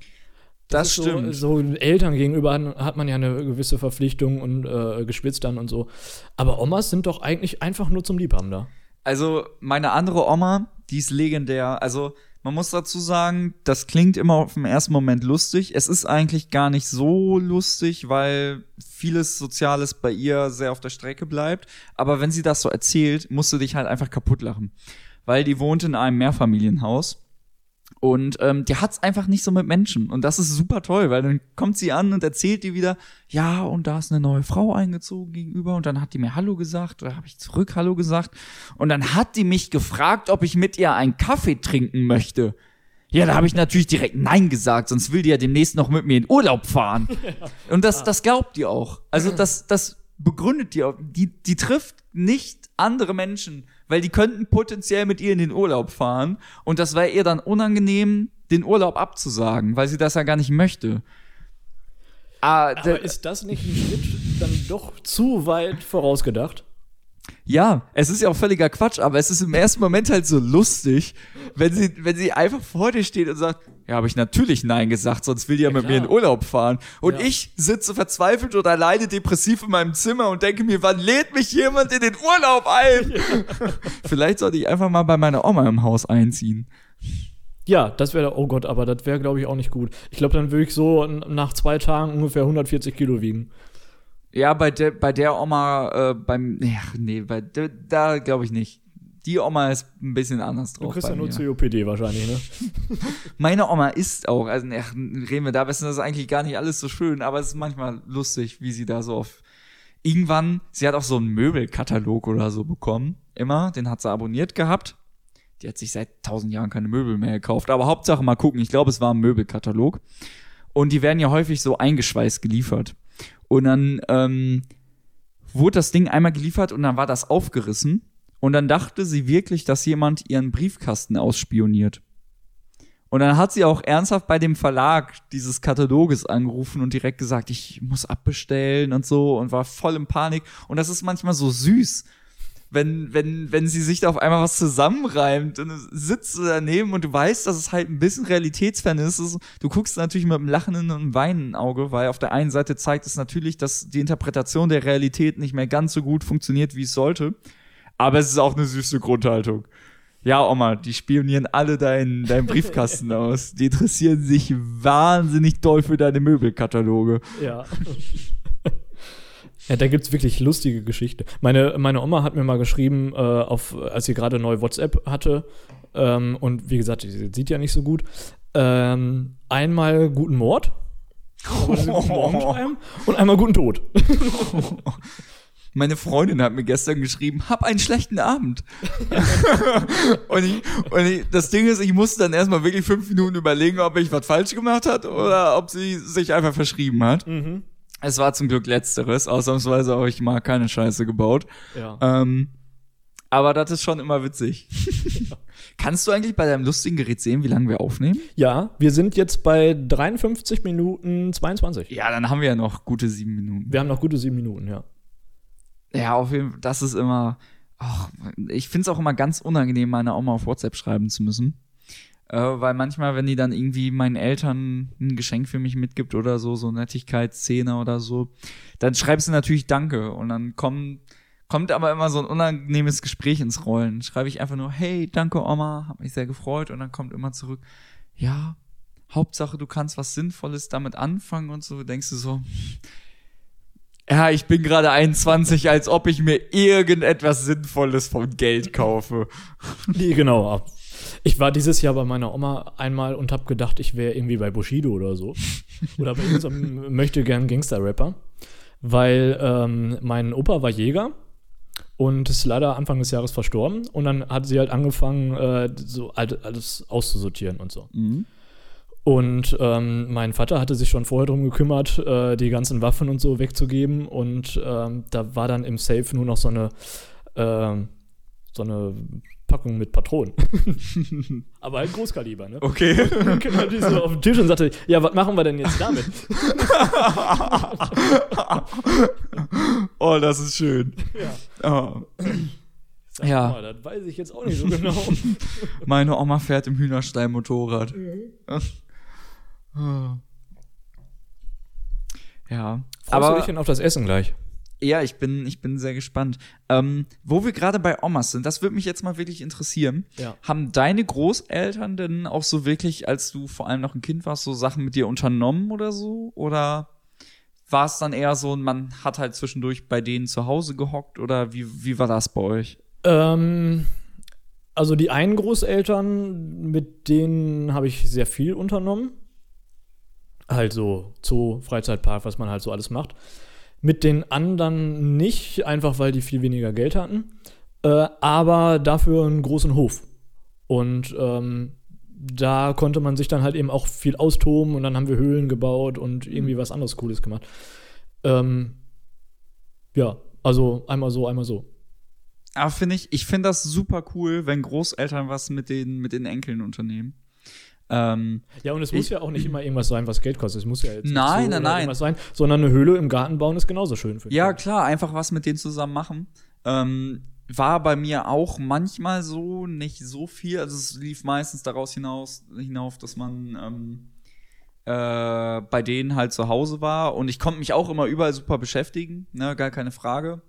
Speaker 2: Das
Speaker 1: ist
Speaker 2: stimmt.
Speaker 1: So, so Eltern gegenüber hat- hat man ja eine gewisse Verpflichtung und äh, Geschwistern und so. Aber Omas sind doch eigentlich einfach nur zum Liebhaben da.
Speaker 2: Also, meine andere Oma, die ist legendär. Also, man muss dazu sagen, das klingt immer auf den ersten Moment lustig. Es ist eigentlich gar nicht so lustig, weil vieles Soziales bei ihr sehr auf der Strecke bleibt. Aber wenn sie das so erzählt, musst du dich halt einfach kaputt lachen. Weil die wohnt in einem Mehrfamilienhaus. Und ähm, die hat's einfach nicht so mit Menschen. Und das ist super toll, weil dann kommt sie an und erzählt die wieder, ja, und da ist eine neue Frau eingezogen gegenüber. Und dann hat die mir Hallo gesagt, oder habe ich zurück Hallo gesagt. Und dann hat die mich gefragt, ob ich mit ihr einen Kaffee trinken möchte. Ja, da habe ich natürlich direkt Nein gesagt, sonst will die ja demnächst noch mit mir in Urlaub fahren. Und das, das glaubt die auch. Also das, das begründet die auch. Die, die trifft nicht andere Menschen, weil die könnten potenziell mit ihr in den Urlaub fahren. Und das wäre ihr dann unangenehm, den Urlaub abzusagen, weil sie das ja gar nicht möchte. Ah,
Speaker 1: Aber ist das nicht ein Schritt dann doch zu weit vorausgedacht?
Speaker 2: Ja, es ist ja auch völliger Quatsch, aber es ist im ersten Moment halt so lustig, wenn sie, wenn sie einfach vor dir steht und sagt, ja, habe ich natürlich Nein gesagt, sonst will die ja, mit mir in
Speaker 1: klar.
Speaker 2: Urlaub fahren. Und
Speaker 1: Ja.
Speaker 2: ich sitze verzweifelt und alleine depressiv in meinem Zimmer und denke mir, wann lädt mich jemand in den Urlaub ein? Vielleicht sollte ich einfach mal bei meiner Oma im Haus einziehen.
Speaker 1: Ja, das wäre, oh Gott, aber das wäre, glaube ich, auch nicht gut. Ich glaube, dann würde ich so nach zwei Tagen ungefähr 140 Kilo wiegen.
Speaker 2: Ja, bei der, bei der Oma, äh, beim, ja, nee, bei der, da glaube ich nicht. Die Oma ist ein bisschen anders drauf.
Speaker 1: Du kriegst ja nur. COPD wahrscheinlich, ne?
Speaker 2: Meine Oma isst auch, also ach, reden wir da besser, das ist eigentlich gar nicht alles so schön, aber es ist manchmal lustig, wie sie da so auf. Irgendwann, sie hat auch so einen Möbelkatalog oder so bekommen, immer, den hat sie abonniert gehabt. Die hat sich seit tausend Jahren keine Möbel mehr gekauft, aber Hauptsache mal gucken, ich glaube, es war ein Möbelkatalog. Und die werden ja häufig so eingeschweißt geliefert. Und dann ähm, wurde das Ding einmal geliefert und dann war das aufgerissen. Und dann dachte sie wirklich, dass jemand ihren Briefkasten ausspioniert. Und dann hat sie auch ernsthaft bei dem Verlag dieses Kataloges angerufen und direkt gesagt, ich muss abbestellen und so und war voll in Panik. Und das ist manchmal so süß, wenn, wenn, wenn sie sich da auf einmal was zusammenreimt und sitzt du daneben und du weißt, dass es halt ein bisschen realitätsfern ist- Du guckst natürlich mit einem lachenden und einem weinenden Auge, weil auf der einen Seite zeigt es natürlich, dass die Interpretation der Realität nicht mehr ganz so gut funktioniert, wie es sollte. Aber es ist auch eine süße Grundhaltung. Ja, Oma, die spionieren alle deinen deinen Briefkasten aus. Die interessieren sich wahnsinnig doll für deine Möbelkataloge.
Speaker 1: Ja. Ja, da gibt's wirklich lustige Geschichten. Meine, meine Oma hat mir mal geschrieben, äh, auf, als sie gerade neu WhatsApp hatte, ähm, und wie gesagt, sie sieht ja nicht so gut, ähm, einmal guten Mord guten Morgen und einmal guten Tod.
Speaker 2: Meine Freundin hat mir gestern geschrieben, hab einen schlechten Abend. und ich, und ich, das Ding ist, ich musste dann erstmal wirklich fünf Minuten überlegen, ob ich was falsch gemacht hat oder ob sie sich einfach verschrieben hat.
Speaker 1: Mhm.
Speaker 2: Es war zum Glück letzteres, ausnahmsweise habe ich mal keine Scheiße gebaut.
Speaker 1: Ja.
Speaker 2: Ähm, aber das ist schon immer witzig. Kannst du eigentlich bei deinem lustigen Gerät sehen, wie lange wir aufnehmen?
Speaker 1: ja, wir sind jetzt bei 53 Minuten 22.
Speaker 2: Ja, dann haben wir ja noch gute sieben Minuten.
Speaker 1: Wir haben noch gute sieben Minuten, ja.
Speaker 2: Ja, auf jeden Fall, das ist immer. ach, ich finde es auch immer ganz unangenehm, meiner Oma auf WhatsApp schreiben zu müssen. Äh, weil manchmal, wenn die dann irgendwie meinen Eltern ein Geschenk für mich mitgibt oder so, so Nettigkeitsszene oder so, dann schreibst du natürlich Danke und dann kommt, kommt aber immer so ein unangenehmes Gespräch ins Rollen. Schreibe ich einfach nur, hey, danke Oma, hab mich sehr gefreut und dann kommt immer zurück, ja, Hauptsache du kannst was Sinnvolles damit anfangen und so, denkst du so, Ja, ich bin gerade 21, als ob ich mir irgendetwas Sinnvolles von Geld kaufe.
Speaker 1: Nee, genau. Ich war dieses Jahr bei meiner Oma einmal und habe gedacht, ich wäre irgendwie bei Bushido oder so. Oder bei irgendeinem möchte gern Gangster-Rapper. Weil ähm, mein Opa war Jäger und ist leider Anfang des Jahres verstorben. Und dann hat sie halt angefangen, äh, so alles auszusortieren und so. Und ähm, mein Vater hatte sich schon vorher darum gekümmert, äh, die ganzen Waffen und so wegzugeben. Und ähm, da war dann im Safe nur noch so eine, ähm, so eine Packung mit Patronen. Aber halt Großkaliber, ne?
Speaker 2: Okay.
Speaker 1: Und dann kam die so auf den Tisch und sagte, ja, was machen wir denn jetzt damit?
Speaker 2: oh, das ist schön.
Speaker 1: Ja.
Speaker 2: Oh.
Speaker 1: Sag
Speaker 2: Ja.
Speaker 1: Mal, das weiß ich jetzt auch nicht so genau.
Speaker 2: Meine Oma fährt im Hühnerstall Motorrad. Ja.
Speaker 1: Freust
Speaker 2: Aber
Speaker 1: du dich denn auf das Essen gleich?
Speaker 2: Ja, ich bin, ich bin sehr gespannt. Ähm, wo wir gerade bei Omas sind, das würde mich jetzt mal wirklich interessieren.
Speaker 1: Ja.
Speaker 2: Haben deine Großeltern denn auch so wirklich, als du vor allem noch ein Kind warst, so Sachen mit dir unternommen oder so? Oder war es dann eher so, man hat halt zwischendurch bei denen zu Hause gehockt? Oder wie, wie war das bei euch?
Speaker 1: Ähm, also die einen Großeltern, mit denen habe ich sehr viel unternommen. Halt so Zoo, Freizeitpark, was man halt so alles macht. Mit den anderen nicht, einfach weil die viel weniger Geld hatten. Äh, aber dafür einen großen Hof. Und ähm, da konnte man sich dann halt eben auch viel austoben und dann haben wir Höhlen gebaut und irgendwie was anderes Cooles gemacht. Ähm, ja, also einmal so, einmal so.
Speaker 2: Aber finde ich, ich finde das super cool, wenn Großeltern was mit den, mit den Enkeln unternehmen. Ähm,
Speaker 1: Ja, und es muss
Speaker 2: Ich-
Speaker 1: ja auch nicht immer irgendwas sein, was Geld kostet. Es muss ja jetzt nicht
Speaker 2: Nein,
Speaker 1: so
Speaker 2: nein,
Speaker 1: irgendwas sein, sondern eine Höhle im Garten bauen ist genauso schön für
Speaker 2: ja,
Speaker 1: die.
Speaker 2: klar, einfach was mit denen zusammen machen. Ähm, war bei mir auch manchmal so, nicht so viel. Also es lief meistens daraus hinaus, hinauf, dass man ähm, äh, bei denen halt zu Hause war. Und ich konnte mich auch immer überall super beschäftigen, ne, gar keine Frage.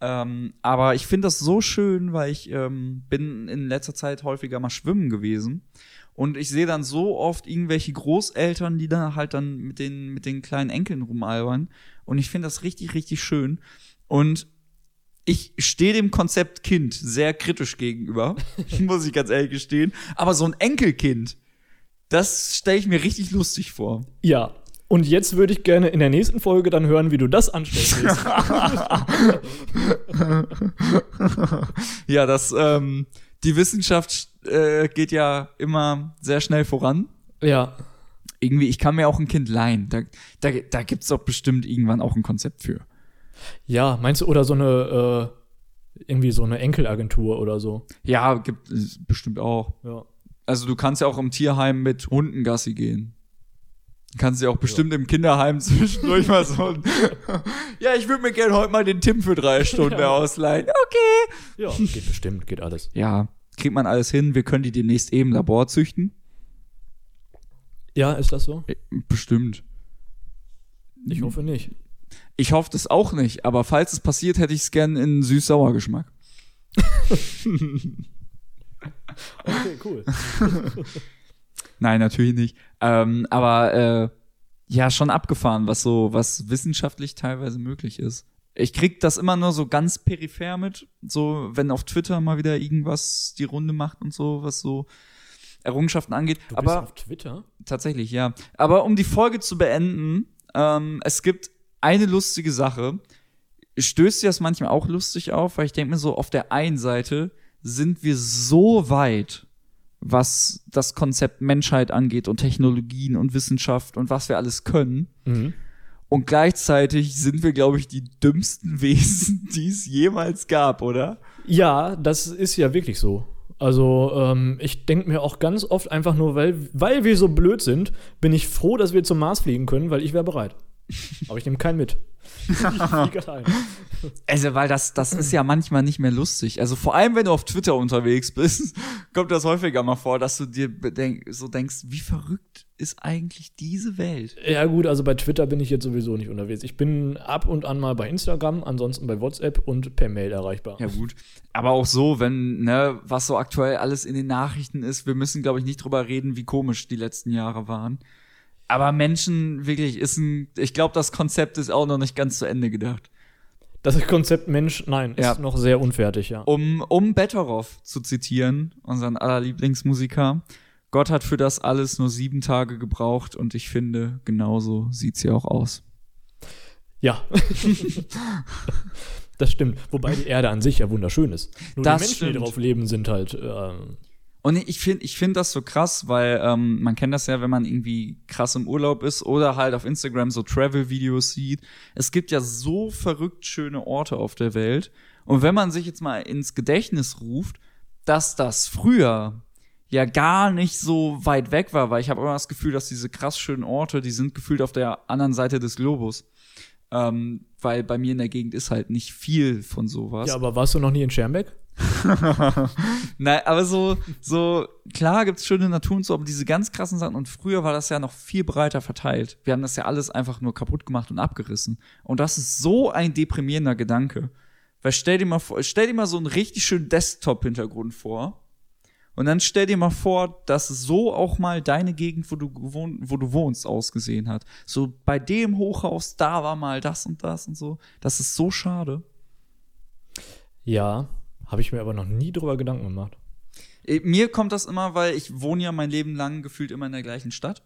Speaker 2: Ähm, aber ich finde das so schön, weil ich ähm, bin in letzter Zeit häufiger mal schwimmen gewesen. Und ich sehe dann so oft irgendwelche Großeltern, die da halt dann mit den, mit den kleinen Enkeln rumalbern. Und ich finde das richtig, richtig schön. Und ich stehe dem Konzept Kind sehr kritisch gegenüber, muss ich ganz ehrlich gestehen. Aber so ein Enkelkind, das stelle ich mir richtig lustig vor.
Speaker 1: Ja. Und jetzt würde ich gerne in der nächsten Folge dann hören, wie du das anstellen willst.
Speaker 2: Ja, das, ähm, die Wissenschaft äh, geht ja immer sehr schnell voran.
Speaker 1: ja.
Speaker 2: Irgendwie, ich kann mir auch ein Kind leihen. Da, da, da gibt's doch bestimmt irgendwann auch ein Konzept für.
Speaker 1: Ja, meinst du, oder so eine, äh, irgendwie so eine Enkelagentur oder so.
Speaker 2: Ja, gibt es bestimmt auch.
Speaker 1: Ja.
Speaker 2: Also du kannst ja auch im Tierheim mit Hunden Gassi gehen. Du kannst ja auch bestimmt im Kinderheim zwischendurch mal so Ja, ich würde mir gerne heute mal den Tim für drei Stunden
Speaker 1: Ja.
Speaker 2: ausleihen. Okay.
Speaker 1: Ja, geht bestimmt, geht alles.
Speaker 2: Ja, kriegt man alles hin. Wir können die demnächst eben im Labor züchten.
Speaker 1: Ja, ist das so?
Speaker 2: Äh, Bestimmt.
Speaker 1: Ich hoffe nicht.
Speaker 2: Ich hoffe das auch nicht, aber falls es passiert, hätte ich es gern in süß-sauer Geschmack.
Speaker 1: Okay, cool.
Speaker 2: Nein, natürlich nicht. Ähm, aber äh, ja, schon abgefahren, was so, was wissenschaftlich teilweise möglich ist. Ich krieg das immer nur so ganz peripher mit, so wenn auf Twitter mal wieder irgendwas die Runde macht und so, was so Errungenschaften angeht.
Speaker 1: Du bist
Speaker 2: aber
Speaker 1: auf Twitter?
Speaker 2: tatsächlich, ja. Aber um die Folge zu beenden, ähm, es gibt eine lustige Sache. Stößt dir das manchmal auch lustig auf, weil ich denke mir so, auf der einen Seite sind wir so weit, was das Konzept Menschheit angeht und Technologien und Wissenschaft und was wir alles können.
Speaker 1: Mhm.
Speaker 2: Und gleichzeitig sind wir, glaube ich, die dümmsten Wesen, die es jemals gab, oder?
Speaker 1: Ja, das ist ja wirklich so. Also, ähm, ich denke mir auch ganz oft einfach nur, weil, weil wir so blöd sind, bin ich froh, dass wir zum Mars fliegen können, weil ich wäre bereit. Aber ich nehme keinen mit.
Speaker 2: Also, weil das, das ist ja manchmal nicht mehr lustig. Also vor allem, wenn du auf Twitter unterwegs bist, kommt das häufiger mal vor, dass du dir bedenk so denkst, wie verrückt ist eigentlich diese Welt?
Speaker 1: Ja, gut, also bei Twitter bin ich jetzt sowieso nicht unterwegs. Ich bin ab und an mal bei Instagram, ansonsten bei WhatsApp und per Mail erreichbar.
Speaker 2: Ja gut. Aber auch so, wenn, ne, was so aktuell alles in den Nachrichten ist, wir müssen, glaube ich, nicht drüber reden, wie komisch die letzten Jahre waren. Aber Menschen, wirklich, ist ein, ich glaube, das Konzept ist auch noch nicht ganz zu Ende gedacht.
Speaker 1: Das Konzept Mensch, nein,
Speaker 2: Ja.
Speaker 1: ist noch sehr unfertig, ja.
Speaker 2: Um, um Betteroff zu zitieren, unseren aller Lieblingsmusiker, Gott hat für das alles nur sieben Tage gebraucht und ich finde, genauso sieht's hier auch aus.
Speaker 1: Ja. das stimmt. Wobei die Erde an sich ja wunderschön ist. Nur
Speaker 2: Das
Speaker 1: die Menschen,
Speaker 2: stimmt.
Speaker 1: die drauf leben, sind halt. Ähm,
Speaker 2: Und ich finde ich find das so krass, weil ähm, man kennt das ja, wenn man irgendwie krass im Urlaub ist oder halt auf Instagram so Travel-Videos sieht. Es gibt ja so verrückt schöne Orte auf der Welt. Und wenn man sich jetzt mal ins Gedächtnis ruft, dass das früher ja gar nicht so weit weg war, weil ich habe immer das Gefühl, dass diese krass schönen Orte, die sind gefühlt auf der anderen Seite des Globus. Ähm, weil bei mir in der Gegend ist halt nicht viel von sowas.
Speaker 1: ja, aber warst du noch nie in Schermbeck?
Speaker 2: Nein, aber so, so, klar gibt's schöne Natur und so, aber diese ganz krassen Sachen, und früher war das ja noch viel breiter verteilt. Wir haben das ja alles einfach nur kaputt gemacht und abgerissen. Und das ist so ein deprimierender Gedanke. Weil stell dir mal vor, stell dir mal so einen richtig schönen Desktop-Hintergrund vor. Und dann stell dir mal vor, dass so auch mal deine Gegend, wo du, gewohnt, wo du wohnst, ausgesehen hat. So bei dem Hochhaus, da war mal das und das und so. Das ist so schade.
Speaker 1: Ja, habe ich mir aber noch nie drüber Gedanken gemacht.
Speaker 2: Äh, Mir kommt das immer, weil ich wohne ja mein Leben lang gefühlt immer in der gleichen Stadt.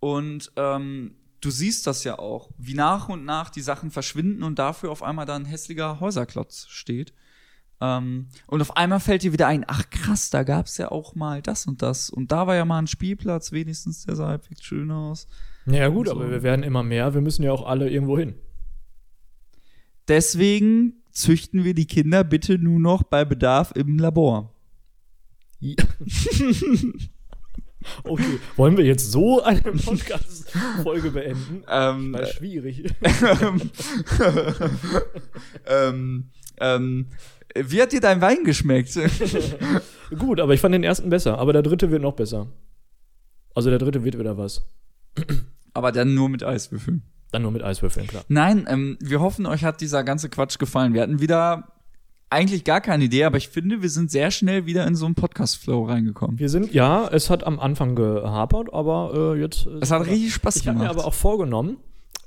Speaker 2: Und ähm, du siehst das ja auch, wie nach und nach die Sachen verschwinden und dafür auf einmal da ein hässlicher Häuserklotz steht. Ähm, und auf einmal fällt dir wieder ein, ach krass, da gab's ja auch mal das und das. Und da war ja mal ein Spielplatz, wenigstens, der sah halbwegs schön aus.
Speaker 1: Ja, gut,
Speaker 2: So.
Speaker 1: aber wir werden immer mehr. Wir müssen ja auch alle irgendwo hin.
Speaker 2: Deswegen züchten wir die Kinder bitte nur noch bei Bedarf im Labor.
Speaker 1: Okay, wollen wir jetzt so eine Podcast-Folge beenden?
Speaker 2: Ähm,
Speaker 1: Weil schwierig.
Speaker 2: ähm, ähm, wie hat dir dein Wein geschmeckt?
Speaker 1: Gut, aber ich fand den ersten besser. Aber der dritte wird noch besser. Also der dritte wird wieder was.
Speaker 2: Aber dann nur mit Eiswürfeln.
Speaker 1: Dann nur mit Eiswürfeln, klar.
Speaker 2: Nein, ähm, wir hoffen, euch hat dieser ganze Quatsch gefallen. Wir hatten wieder eigentlich gar keine Idee, aber ich finde, wir sind sehr schnell wieder in so einen Podcast-Flow reingekommen.
Speaker 1: Wir sind, ja, es hat am Anfang gehapert, aber äh, jetzt. äh,
Speaker 2: Es hat richtig Spaß
Speaker 1: Ich habe mir
Speaker 2: gemacht.
Speaker 1: aber auch vorgenommen,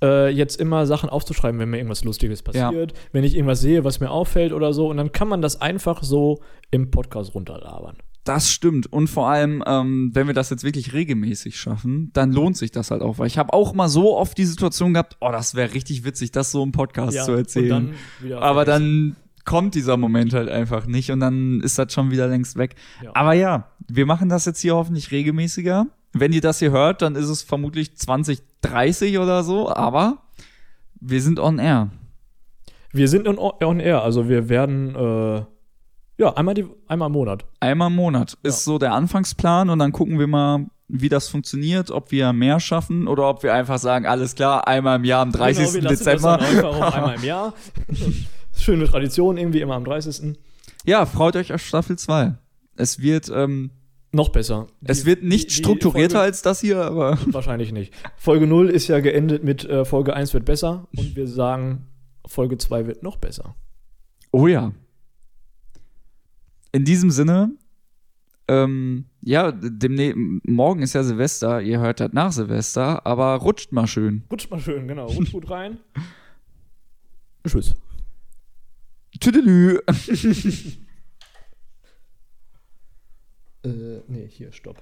Speaker 1: äh, jetzt immer Sachen aufzuschreiben, wenn mir irgendwas Lustiges passiert, wenn ich irgendwas sehe, was mir auffällt oder so. Und dann kann man das einfach so im Podcast runterlabern.
Speaker 2: Das stimmt. Und vor allem, ähm, wenn wir das jetzt wirklich regelmäßig schaffen, dann lohnt sich das halt auch. Weil ich habe auch mal so oft die Situation gehabt, oh, das wäre richtig witzig, das so im Podcast zu erzählen.
Speaker 1: Dann
Speaker 2: aber
Speaker 1: vergessen.
Speaker 2: dann kommt dieser Moment halt einfach nicht und dann ist das schon wieder längst weg.
Speaker 1: Ja.
Speaker 2: Aber ja, wir machen das jetzt hier hoffentlich regelmäßiger. Wenn ihr das hier hört, dann ist es vermutlich 2030 oder so, aber wir sind on air.
Speaker 1: Wir sind on, on air, also wir werden, äh, ja, einmal, die, einmal im Monat.
Speaker 2: Einmal im Monat ist so der Anfangsplan und dann gucken wir mal, wie das funktioniert, ob wir mehr schaffen oder ob wir einfach sagen, alles klar, einmal im Jahr am 30.
Speaker 1: Genau,
Speaker 2: Dezember.
Speaker 1: Das einfach auch einmal im Jahr. Schöne Tradition, irgendwie immer am 30.
Speaker 2: Ja, freut euch auf Staffel 2. Es wird, ähm,
Speaker 1: Noch besser.
Speaker 2: es
Speaker 1: Die-
Speaker 2: wird nicht
Speaker 1: die- die
Speaker 2: strukturierter
Speaker 1: Folge-
Speaker 2: als das hier, aber
Speaker 1: Wahrscheinlich nicht. Folge 0 ist ja geendet mit äh, Folge 1 wird besser und wir sagen, Folge 2 wird noch besser.
Speaker 2: Oh ja. In diesem Sinne, ähm, ja, demne morgen ist ja Silvester, ihr hört das nach Silvester, aber rutscht mal schön.
Speaker 1: Rutscht mal schön, genau. Rutscht gut rein. Tschüss.
Speaker 2: Tüdelü.
Speaker 1: Äh, nee, hier, stopp.